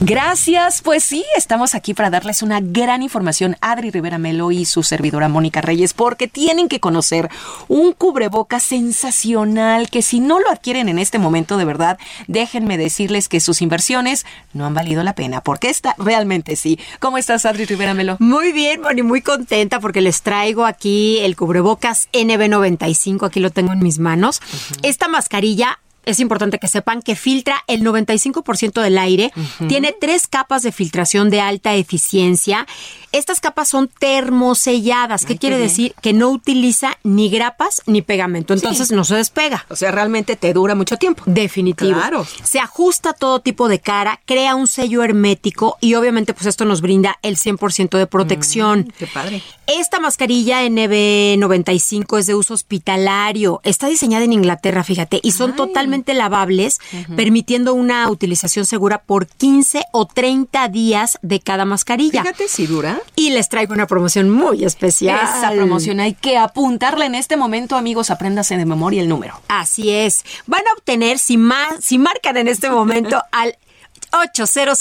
S17: Gracias, pues sí, estamos aquí para darles una gran información, Adri Rivera Melo y su servidora Mónica Reyes, porque tienen que conocer un cubrebocas sensacional que si no lo adquieren en este momento, de verdad, déjenme decirles que sus inversiones no han valido la pena, porque esta realmente sí. ¿Cómo estás, Adri Rivera Melo?
S19: Muy bien, Moni, muy contenta porque les traigo aquí el cubrebocas NB95, aquí lo tengo en mis manos. Esta mascarilla es importante que sepan que filtra el 95% del aire, tiene tres capas de filtración de alta eficiencia. Estas capas son termoselladas, ¿qué
S17: Ay,
S19: quiere decir? Que no utiliza ni grapas ni pegamento, entonces
S17: Sí.
S19: no se despega.
S17: O sea, realmente te dura mucho tiempo.
S19: Definitivo.
S17: Claro.
S19: Se ajusta a todo tipo de cara, crea un sello hermético y obviamente pues esto nos brinda el 100% de protección.
S17: Qué padre.
S19: Esta mascarilla NB95 es de uso hospitalario. Está diseñada en Inglaterra, fíjate, y son totalmente lavables, permitiendo una utilización segura por 15 o 30 días de cada mascarilla.
S17: Fíjate si dura.
S19: Y les traigo una promoción muy especial.
S17: Esa promoción hay que apuntarla en este momento, amigos. Apréndase de memoria el número.
S19: Así es. Van a obtener, si, ma- si marcan en este momento al 800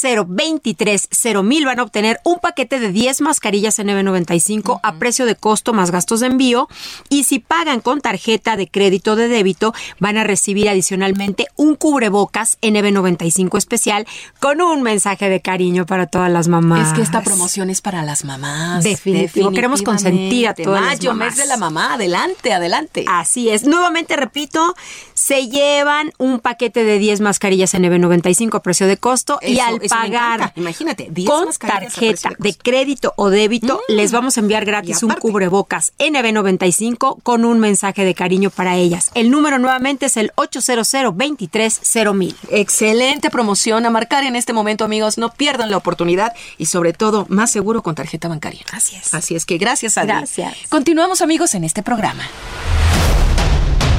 S19: mil van a obtener un paquete de 10 mascarillas N95 a precio de costo más gastos de envío. Y si pagan con tarjeta de crédito de débito, van a recibir adicionalmente un cubrebocas NB95 especial con un mensaje de cariño para todas las mamás.
S17: Es que esta promoción es para las mamás.
S19: Definitivo. Queremos consentir a todas las
S17: Mayo,
S19: mamás.
S17: mes de la mamá. Adelante, adelante.
S19: Así es. Nuevamente repito, se llevan un paquete de 10 mascarillas NB95 a precio de costo y al pagar
S17: encanta. Imagínate, 10
S19: con tarjeta de crédito o débito,
S17: Mm.
S19: les vamos a enviar gratis un cubrebocas NB95 con un mensaje de cariño para ellas. El número nuevamente es el 800 mil.
S17: Excelente promoción a marcar en este momento, amigos. No pierdan la oportunidad y sobre todo más seguro con tarjeta bancaria.
S19: Así es.
S17: Así es que gracias, Adri.
S19: Gracias.
S17: Continuamos, amigos, en este programa.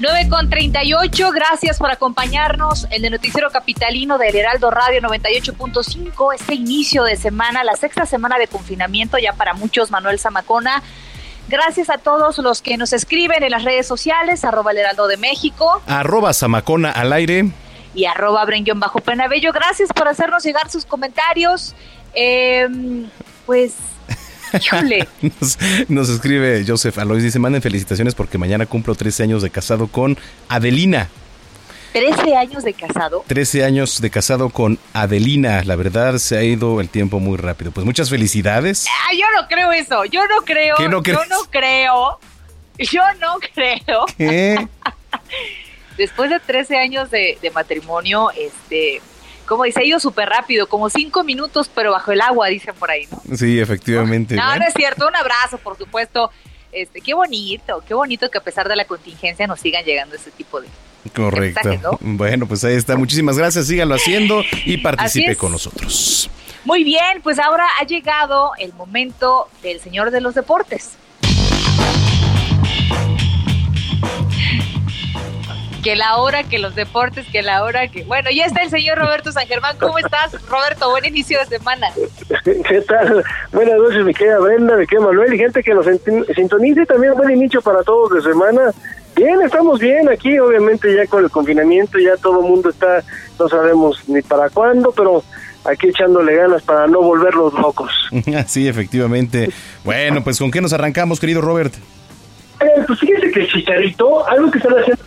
S3: 9 con 38, gracias por acompañarnos en el noticiero capitalino del Heraldo Radio 98.5, este inicio de semana, la sexta semana de confinamiento ya para muchos, Manuel Zamacona. Gracias a todos los que nos escriben en las redes sociales, arroba el Heraldo de México
S2: Arroba Zamacona al aire.
S3: y arroba Bren bajo Penabello. Gracias por hacernos llegar sus comentarios. Eh, pues,
S2: Nos, nos escribe Joseph Alois, dice, manden felicitaciones porque mañana cumplo 13 años de casado con Adelina.
S3: 13 años de casado.
S2: 13 años de casado con Adelina. La verdad, se ha ido el tiempo muy rápido. Pues muchas felicidades.
S3: Ah, yo no creo eso, yo no creo,
S2: ¿Qué no
S3: yo no creo, yo no creo.
S2: ¿Qué?
S3: Después de 13 años de, de matrimonio, este, como dice, ha ido súper rápido, como 5 minutos, pero bajo el agua, dicen por ahí, ¿no?
S2: Sí, efectivamente.
S3: No, no es cierto, un abrazo, por supuesto. Este, qué bonito, qué bonito que a pesar de la contingencia nos sigan llegando ese tipo de...
S2: Correcto.
S3: mensaje, ¿no?
S2: Bueno, pues ahí está. Muchísimas gracias. Síganlo haciendo y participe con nosotros.
S3: Muy bien, pues ahora ha llegado el momento del señor de los deportes. Que la hora, que los deportes, que la hora, que... Bueno, ya está el señor Roberto San Germán. ¿Cómo estás, Roberto? Buen inicio de semana.
S5: ¿Qué tal? Buenas noches, mi querida Brenda, mi querida Manuel y gente que nos sintonice. También buen inicio para todos de semana. Bien, estamos bien aquí, obviamente ya con el confinamiento, ya todo el mundo está, no sabemos ni para cuándo, pero aquí echándole ganas para no volverlos locos.
S2: Sí, efectivamente. Bueno, pues ¿con qué nos arrancamos, querido Robert?
S5: Eh, pues fíjese que el Chicharito, algo que están haciendo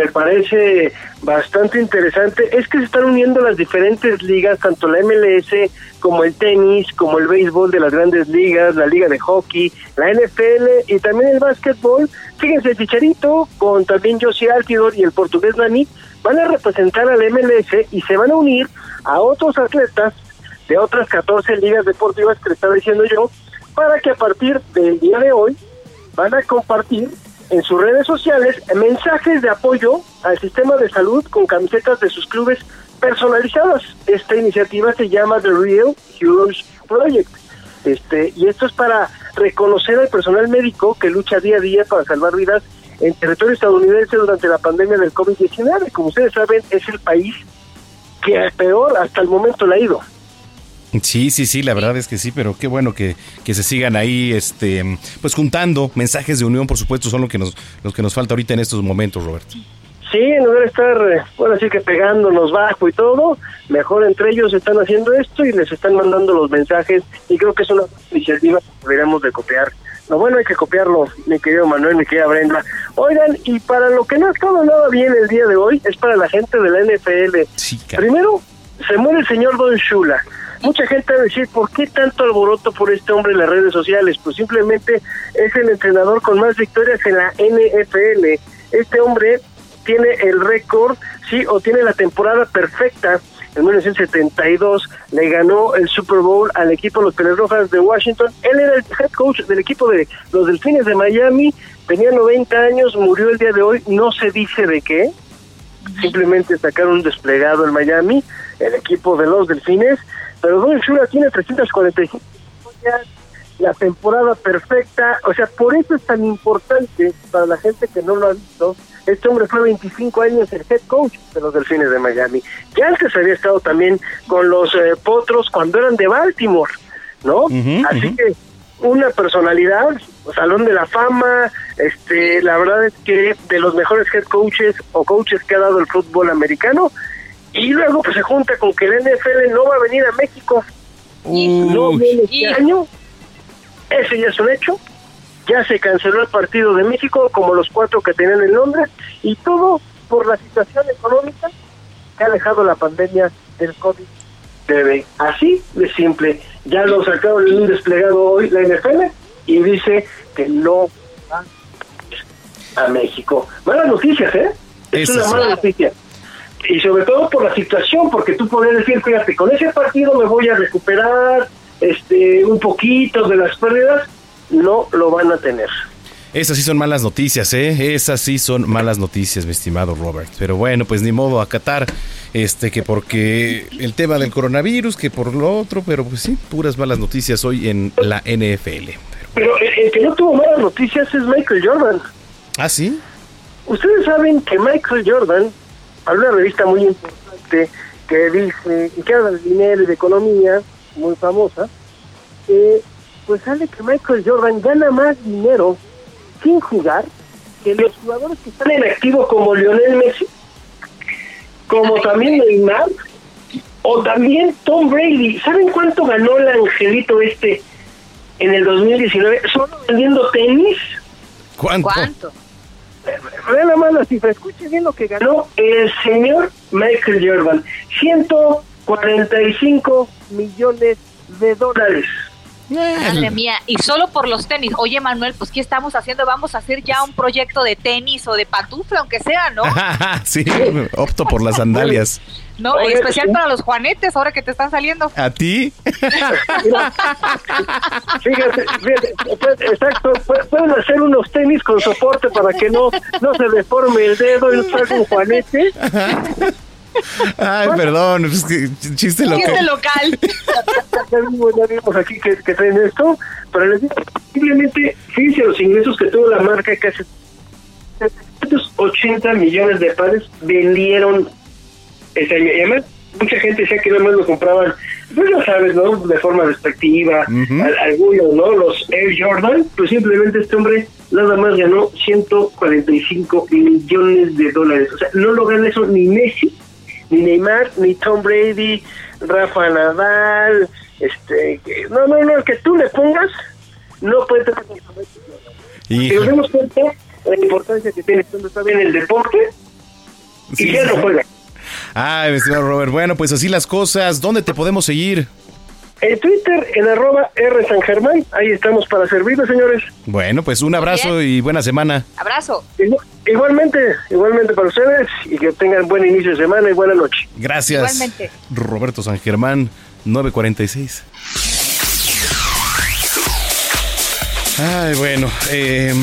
S5: me parece bastante interesante es que se están uniendo las diferentes ligas, tanto la MLS como el tenis, como el béisbol de las grandes ligas, la liga de hockey, la NFL y también el básquetbol. Fíjense, Chicharito con también Josie Altidor y el portugués Nani van a representar al MLS y se van a unir a otros atletas de otras 14 ligas deportivas que le estaba diciendo yo, para que a partir del día de hoy van a compartir en sus redes sociales mensajes de apoyo al sistema de salud con camisetas de sus clubes personalizadas. Esta iniciativa se llama The Real Heroes Project. Este, y esto es para reconocer al personal médico que lucha día a día para salvar vidas en territorio estadounidense durante la pandemia del COVID-19. Como ustedes saben, es el país que peor hasta el momento le ha ido.
S2: Sí, sí, sí, la verdad es que sí, pero qué bueno que, que se sigan ahí, este, pues juntando mensajes de unión, por supuesto, son lo que nos, los que nos falta ahorita en estos momentos, Roberto.
S5: Sí, en lugar de estar, eh, bueno, así que pegándonos bajo y todo, mejor entre ellos están haciendo esto y les están mandando los mensajes y creo que es una iniciativa que deberíamos de copiar. Lo bueno hay que copiarlo, mi querido Manuel, mi querida Brenda. Oigan, y para lo que no ha estado nada bien el día de hoy, es para la gente de la NFL. Primero, se muere el señor Don Shula. Mucha gente va a decir, ¿por qué tanto alboroto por este hombre en las redes sociales? Pues simplemente es el entrenador con más victorias en la NFL. Este hombre tiene el récord, sí, o tiene la temporada perfecta. En 1972 le ganó el Super Bowl al equipo de los Pieles Rojas de Washington. Él era el head coach del equipo de los Delfines de Miami. Tenía 90 años, murió el día de hoy. No se dice de qué. Simplemente sacaron un desplegado en Miami, el equipo de los Delfines. Pero Don Shula tiene 345 victorias, la temporada perfecta, o sea, por eso es tan importante para la gente que no lo ha visto. Este hombre fue 25 años el head coach de los Delfines de Miami. Ya antes había estado también con los eh, Potros cuando eran de Baltimore, ¿no? Así que una personalidad, salón de la fama, este, la verdad es que de los mejores head coaches o coaches que ha dado el fútbol americano, y luego pues se junta con que el NFL no va a venir a México, no viene este año, ese ya es un hecho, ya se canceló el partido de México como los cuatro que tenían en Londres, y todo por la situación económica que ha dejado la pandemia del COVID. -19. Así de simple ya lo sacaron en un desplegado hoy la NFL y dice que no va a México. Malas noticias, ¿eh? Es una mala noticia. Y sobre todo por la situación, porque tú podrías decir, fíjate, con ese partido me voy a recuperar este un poquito de las pérdidas, no lo van a tener.
S2: Esas sí son malas noticias, ¿eh? Esas sí son malas noticias, mi estimado Robert. Pero bueno, pues ni modo a Qatar, este, que porque el tema del coronavirus, que por lo otro, pero pues sí, puras malas noticias hoy en la NFL.
S5: Pero el, que no tuvo malas noticias es Michael Jordan.
S2: ¿Ah, sí?
S5: Ustedes saben que Michael Jordan, a una revista muy importante que dice, y que habla de dinero y de economía, muy famosa, eh, pues sale que Michael Jordan gana más dinero sin jugar que los jugadores que están en activo como Lionel Messi, como también Neymar, o también Tom Brady. ¿Saben cuánto ganó el angelito este en el 2019 solo vendiendo tenis?
S2: ¿Cuánto?
S3: ¿Cuánto?
S5: Vean nada más la cifra, escuchen bien lo que ganó el señor Michael Jordan. 145 millones de dólares.
S3: Madre mía, y solo por los tenis. Oye, Manuel, pues ¿qué estamos haciendo? Vamos a hacer ya un proyecto de tenis o de pantufla, aunque sea, ¿no?
S2: sí, opto por las sandalias.
S3: No, en especial para los juanetes, ahora que te están saliendo.
S2: ¿A ti?
S5: Fíjate, fíjate, pues, exacto, pu- pueden hacer unos tenis con soporte para que no, no se deforme el dedo y no salga un juanete.
S2: Ay, perdón, es que chiste local.
S3: Chiste local.
S5: Ya vimos, ya vimos aquí que, que traen esto, pero les digo, simplemente, fíjense los ingresos que tuvo la marca que hace 780 millones de pares vendieron ese año. Y además, mucha gente decía que nada más lo compraban, pues ya sabes, ¿no? De forma despectiva, al- algunos, ¿no? Los Air Jordan, pues simplemente este hombre nada más ganó 145 millones de dólares. O sea, no lo gana eso ni Messi, ni Neymar, ni Tom Brady, Rafa Nadal, este, que- no, no, no, el que tú le pongas, no puede tener
S2: Hijo.
S5: nos cuenta la importancia que tiene cuando está bien el deporte y ya
S2: sí.
S5: no juega.
S2: Ay, mi estimado Robert, bueno, pues así las cosas. ¿Dónde te podemos seguir?
S5: En Twitter, en arroba R San Germán, ahí estamos para servirles, señores.
S2: Bueno, pues un abrazo y buena semana.
S3: Abrazo.
S5: Igu- Igualmente, igualmente para ustedes y que tengan buen inicio de semana y buena noche.
S2: Gracias.
S3: Igualmente.
S2: Roberto San Germán, 946. Ay, bueno, eh,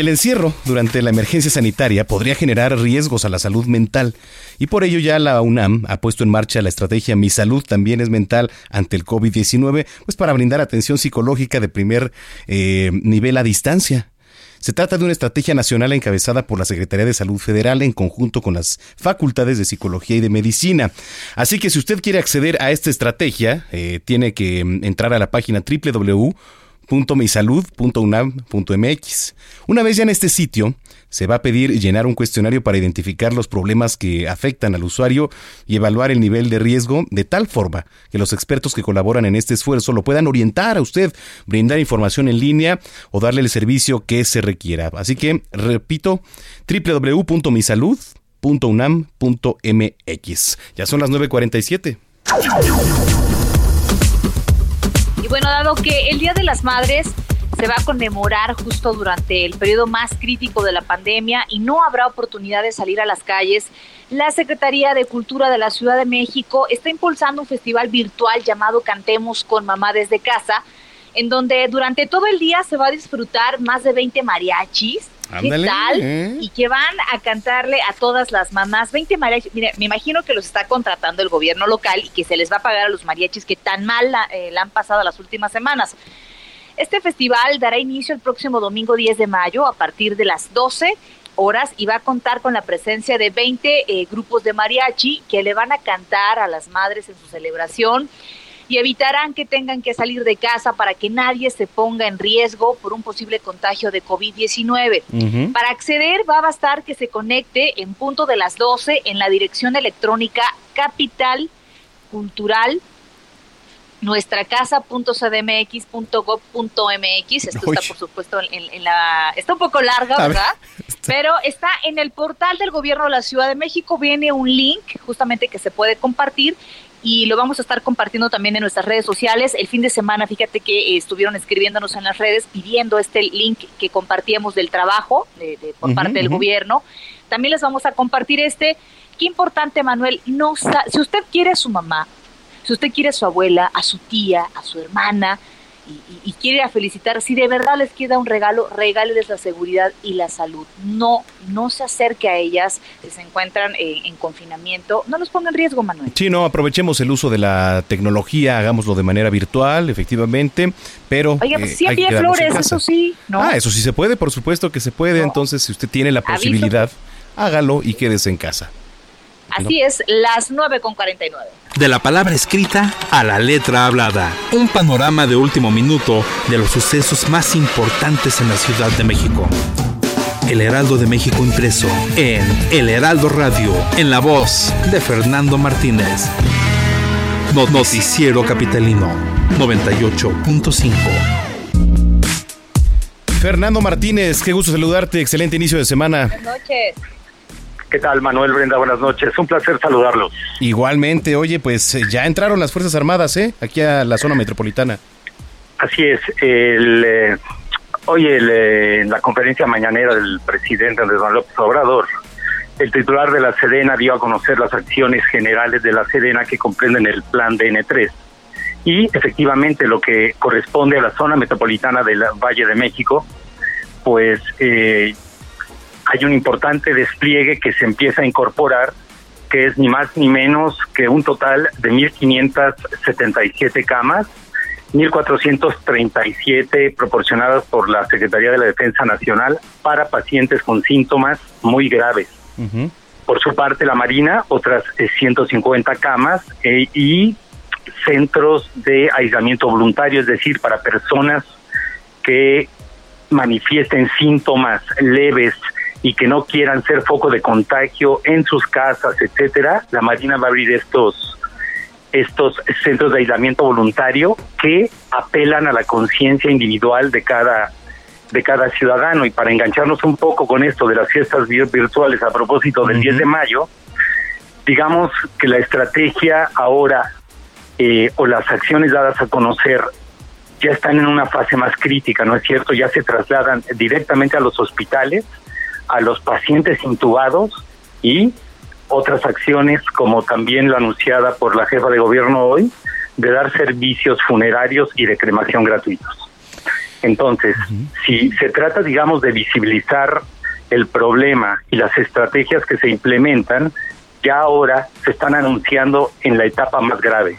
S2: el encierro durante la emergencia sanitaria podría generar riesgos a la salud mental y por ello ya la UNAM ha puesto en marcha la estrategia Mi Salud también es mental ante el COVID-19, pues para brindar atención psicológica de primer eh, nivel a distancia. Se trata de una estrategia nacional encabezada por la Secretaría de Salud Federal en conjunto con las facultades de Psicología y de Medicina. Así que si usted quiere acceder a esta estrategia, eh, tiene que mm, entrar a la página www.misalud.unam.mx. Una vez ya en este sitio, se va a pedir llenar un cuestionario para identificar los problemas que afectan al usuario y evaluar el nivel de riesgo de tal forma que los expertos que colaboran en este esfuerzo lo puedan orientar a usted, brindar información en línea o darle el servicio que se requiera. Así que, repito, www.misalud.unam.mx. Ya son las 9.47.
S3: Y bueno, dado que el Día de las Madres se va a conmemorar justo durante el periodo más crítico de la pandemia y no habrá oportunidad de salir a las calles, la Secretaría de Cultura de la Ciudad de México está impulsando un festival virtual llamado Cantemos con Mamá desde casa en donde durante todo el día se va a disfrutar más de 20 mariachis.
S2: Ándale,
S3: ¿Qué tal?
S2: ¿eh?
S3: Y que van a cantarle a todas las mamás 20 mariachis. Mire, me imagino que los está contratando el gobierno local y que se les va a pagar a los mariachis que tan mal la, eh, la han pasado las últimas semanas. Este festival dará inicio el próximo domingo 10 de mayo a partir de las 12 horas y va a contar con la presencia de 20 eh, grupos de mariachi que le van a cantar a las madres en su celebración y evitarán que tengan que salir de casa para que nadie se ponga en riesgo por un posible contagio de COVID-19.
S20: Ujú.
S3: Para acceder va a bastar que se conecte en punto de las 12 en la dirección electrónica capital cultural nuestracasa.cdmx.gov.mx. Esto
S20: Uy.
S3: está, por supuesto, en, en la... Está un poco larga,
S20: A ver,
S3: ¿verdad? Pero está en el portal del gobierno de la Ciudad de México. Viene un link justamente que se puede compartir y lo vamos a estar compartiendo también en nuestras redes sociales. El fin de semana, fíjate que eh, estuvieron escribiéndonos en las redes pidiendo este link que compartíamos del trabajo de- de- por parte del gobierno. También les vamos a compartir este. Qué importante, Manuel. No si usted quiere a su mamá, si usted quiere a su abuela, a su tía, a su hermana y, y- quiere a felicitar, si de verdad les queda un regalo, regáleles la seguridad y la salud. No, no se acerque a ellas si se encuentran eh, en confinamiento. No los ponga en riesgo, Manuel.
S2: Sí, no, aprovechemos el uso de la tecnología, hagámoslo de manera virtual, efectivamente, pero...
S3: Oiga, pues
S2: eh,
S3: sí
S2: en
S3: flores, eso sí, ¿no?
S2: Ah, eso sí se puede, por supuesto que se puede, entonces si usted tiene la
S3: Aviso.
S2: posibilidad, hágalo y quédese en casa.
S3: Así es, las 9 con 49.
S21: De la palabra escrita a la letra hablada. Un panorama de último minuto de los sucesos más importantes en la Ciudad de México. El Heraldo de México impreso en El Heraldo Radio, en la voz de Fernando Martínez. No- Noticiero Capitalino 98.5.
S2: Fernando Martínez, qué gusto saludarte, excelente inicio de semana.
S3: Buenas noches.
S22: ¿Qué tal, Manuel Brenda? Buenas noches. Un placer saludarlos.
S2: Igualmente, oye, pues eh, ya entraron las Fuerzas Armadas, ¿eh? Aquí a la zona metropolitana.
S22: Así es. El, eh, hoy el, eh, en la conferencia mañanera del presidente Andrés Manuel López Obrador, el titular de la Sedena dio a conocer las acciones generales de la Sedena que comprenden el plan DN3. Y efectivamente lo que corresponde a la zona metropolitana del Valle de México, pues eh, hay un importante despliegue que se empieza a incorporar, que es ni más ni menos que un total de 1.577 camas, 1.437 proporcionadas por la Secretaría de la Defensa Nacional para pacientes con síntomas muy graves. Por su parte, la Marina, otras eh, 150 camas eh, y centros de aislamiento voluntario, es decir, para personas que manifiesten síntomas leves y que no quieran ser foco de contagio en sus casas, etcétera, la Marina va a abrir estos estos centros de aislamiento voluntario que apelan a la conciencia individual de cada de cada ciudadano y para engancharnos un poco con esto de las fiestas vir- virtuales a propósito del 10 de mayo, digamos que la estrategia ahora eh, o las acciones dadas a conocer ya están en una fase más crítica, ¿no es cierto? Ya se trasladan directamente a los hospitales, a los pacientes intubados y otras acciones como también la anunciada por la jefa de gobierno hoy de dar servicios funerarios y de cremación gratuitos. Entonces, si se trata, digamos, de visibilizar el problema y las estrategias que se implementan, ya ahora se están anunciando en la etapa más grave,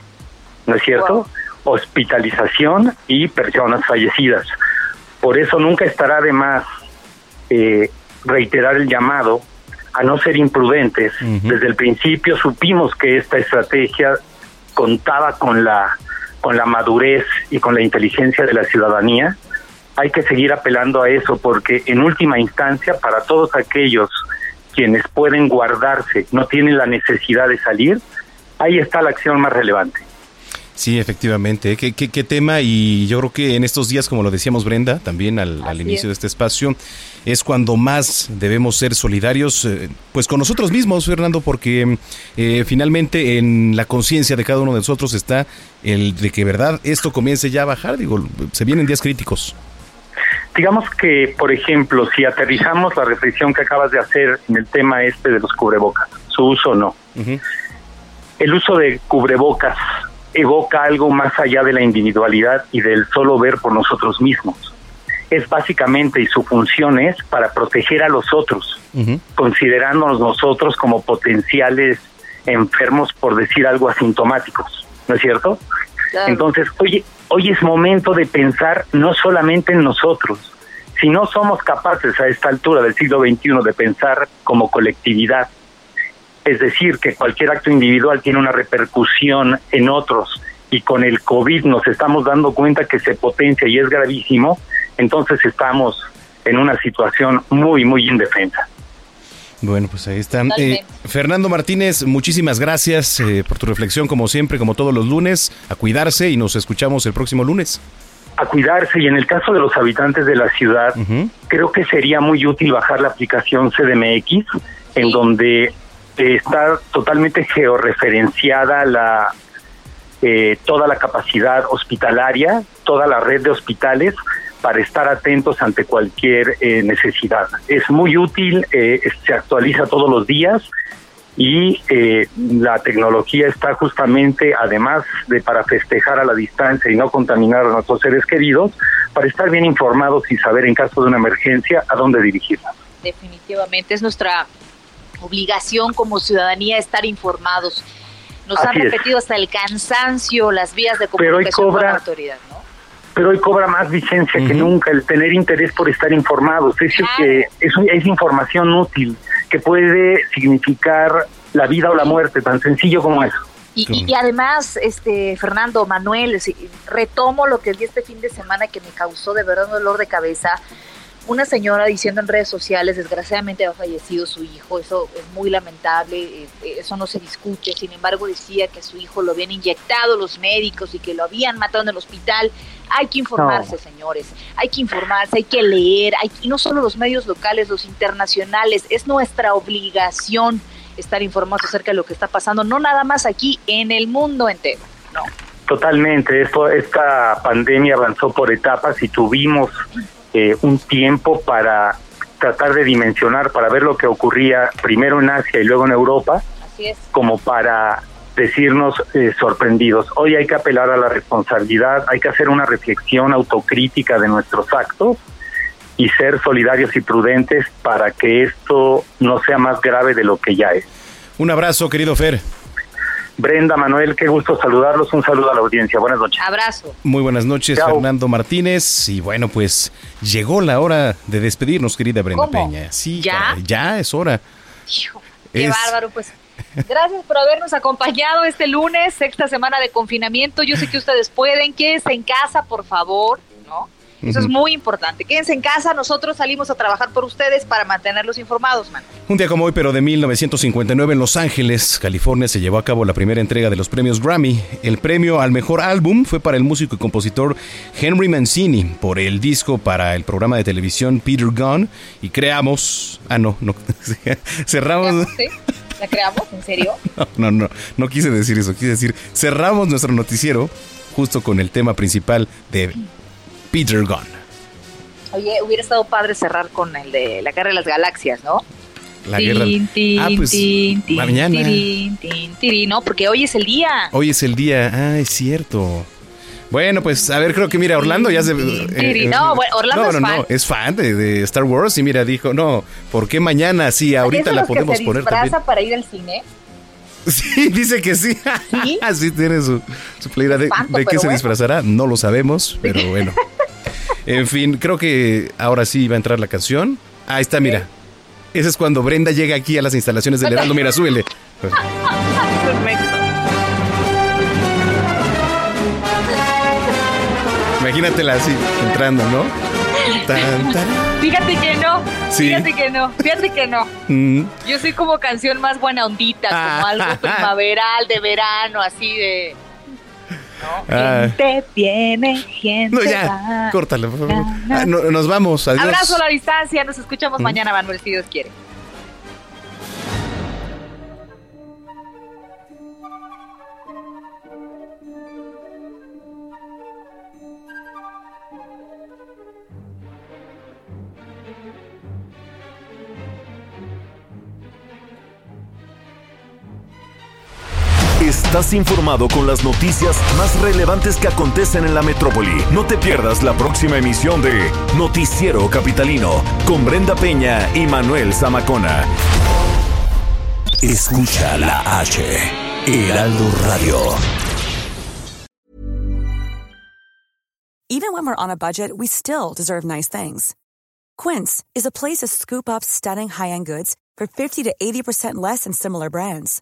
S22: ¿no es cierto? Hospitalización y personas fallecidas. Por eso nunca estará de más eh, reiterar el llamado a no ser imprudentes. Desde el principio supimos que esta estrategia contaba con la con la madurez y con la inteligencia de la ciudadanía. Hay que seguir apelando a eso porque en última instancia para todos aquellos quienes pueden guardarse, no tienen la necesidad de salir, ahí está la acción más relevante.
S2: Sí, efectivamente. ¿eh? ¿Qué, qué, qué tema? Y yo creo que en estos días, como lo decíamos Brenda, también al, al inicio
S3: es.
S2: de este espacio, es cuando más debemos ser solidarios, eh, pues con nosotros mismos, Fernando, porque eh, finalmente en la conciencia de cada uno de nosotros está el de que, verdad, esto comience ya a bajar. Digo, se vienen días críticos.
S22: Digamos que, por ejemplo, si aterrizamos la reflexión que acabas de hacer en el tema este de los cubrebocas, su uso o no. El uso de cubrebocas evoca algo más allá de la individualidad y del solo ver por nosotros mismos. Es básicamente, y su función es para proteger a los otros, considerándonos nosotros como potenciales enfermos, por decir algo, asintomáticos, ¿no es cierto? Entonces, hoy, hoy es momento de pensar no solamente en nosotros, si no somos capaces a esta altura del siglo XXI de pensar como colectividad, es decir, que cualquier acto individual tiene una repercusión en otros y con el COVID nos estamos dando cuenta que se potencia y es gravísimo, entonces estamos en una situación muy, muy indefensa.
S2: Bueno, pues ahí están. Eh, Fernando Martínez, muchísimas gracias eh, por tu reflexión, como siempre, como todos los lunes. A cuidarse y nos escuchamos el próximo lunes.
S22: A cuidarse y en el caso de los habitantes de la ciudad, creo que sería muy útil bajar la aplicación CDMX, en donde está totalmente georreferenciada la eh, toda la capacidad hospitalaria, toda la red de hospitales para estar atentos ante cualquier eh, necesidad. Es muy útil, eh, se actualiza todos los días y eh, la tecnología está justamente, además de para festejar a la distancia y no contaminar a nuestros seres queridos, para estar bien informados y saber en caso de una emergencia a dónde dirigirnos.
S3: Definitivamente es nuestra obligación como ciudadanía estar informados. Nos han repetido hasta el cansancio las vías de comunicación con la autoridad, ¿no?
S22: Pero hoy cobra más vigencia que nunca el tener interés por estar informados. Es, que es, es información útil que puede significar la vida o la muerte, tan sencillo como eso.
S3: Y, y, además, este Fernando, Manuel, retomo lo que vi este fin de semana que me causó de verdad un dolor de cabeza una señora diciendo en redes sociales, desgraciadamente ha fallecido su hijo, eso es muy lamentable, eh, eso no se discute, sin embargo decía que su hijo lo habían inyectado los médicos y que lo habían matado en el hospital. Hay que informarse, señores, hay que informarse, hay que leer, hay, y no solo los medios locales, los internacionales, es nuestra obligación estar informados acerca de lo que está pasando, no nada más aquí, en el mundo entero, ¿no?
S22: Totalmente, esto, esta pandemia avanzó por etapas y tuvimos eh, un tiempo para tratar de dimensionar, para ver lo que ocurría primero en Asia y luego en Europa, como para decirnos eh, sorprendidos. Hoy hay que apelar a la responsabilidad, hay que hacer una reflexión autocrítica de nuestros actos y ser solidarios y prudentes para que esto no sea más grave de lo que ya es.
S2: Un abrazo, querido Fer.
S22: Brenda, Manuel, qué gusto saludarlos. Un saludo a la audiencia. Buenas noches.
S3: Abrazo.
S2: Muy buenas noches, Fernando Martínez. Y bueno, pues llegó la hora de despedirnos, querida Brenda Peña. Sí,
S3: ¿Ya?
S2: ya es hora.
S3: qué bárbaro, pues. Gracias por habernos acompañado este lunes, sexta semana de confinamiento. Yo sé que ustedes pueden. Quédense en casa, por favor, ¿no? Eso es muy importante. Quédense en casa, nosotros salimos a trabajar por ustedes para mantenerlos informados, man.
S2: Un día como hoy, pero de 1959 en Los Ángeles, California, se llevó a cabo la primera entrega de los premios Grammy. El premio al mejor álbum fue para el músico y compositor Henry Mancini por el disco para el programa de televisión Peter Gunn y creamos... Ah, no, no. cerramos...
S3: ¿La creamos? ¿En serio?
S2: No, no, no, no quise decir eso. Quise decir, cerramos nuestro noticiero justo con el tema principal de Peter Gunn.
S3: Oye, hubiera estado padre cerrar con el de la Guerra de las Galaxias, ¿no?
S2: La guerra. ah, pues mañana.
S3: no, porque hoy es el día.
S2: Hoy es el día. Ah, es cierto. Bueno, pues a ver, creo que mira, Orlando ya se.
S3: Eh, no, bueno, Orlando no, es fan. no,
S2: es fan de, Star Wars y mira, dijo, no, ¿por qué mañana? Sí, ahorita la podemos que se poner también.
S3: para ir al cine?
S2: Sí, dice que sí. Sí, sí tiene su, su playera. ¿De, de qué se disfrazará? No lo sabemos, pero bueno. En fin, creo que ahora sí va a entrar la canción. Ahí está, mira. Ese es cuando Brenda llega aquí a las instalaciones del Heraldo. Mira, súbele. Imagínatela así, entrando, ¿no?
S3: Fíjate que no. Fíjate que no. Fíjate que no. Mm. Yo soy como canción más buena ondita, como algo primaveral, de verano, así de. Gente viene, gente
S2: No, ya, córtalo, por favor. Ah, nos vamos, adiós.
S3: Abrazo a la distancia, nos escuchamos mañana, Manuel, si Dios quiere.
S1: Estás informado con las noticias más relevantes que acontecen en la metrópoli. No te pierdas la próxima emisión de Noticiero Capitalino con Brenda Peña y Manuel Zamacona. Escucha la H. Heraldo Radio.
S23: Even when we're on a budget, we still deserve nice things. Quince is a place to scoop up stunning high-end goods for 50 to 80% less than similar brands.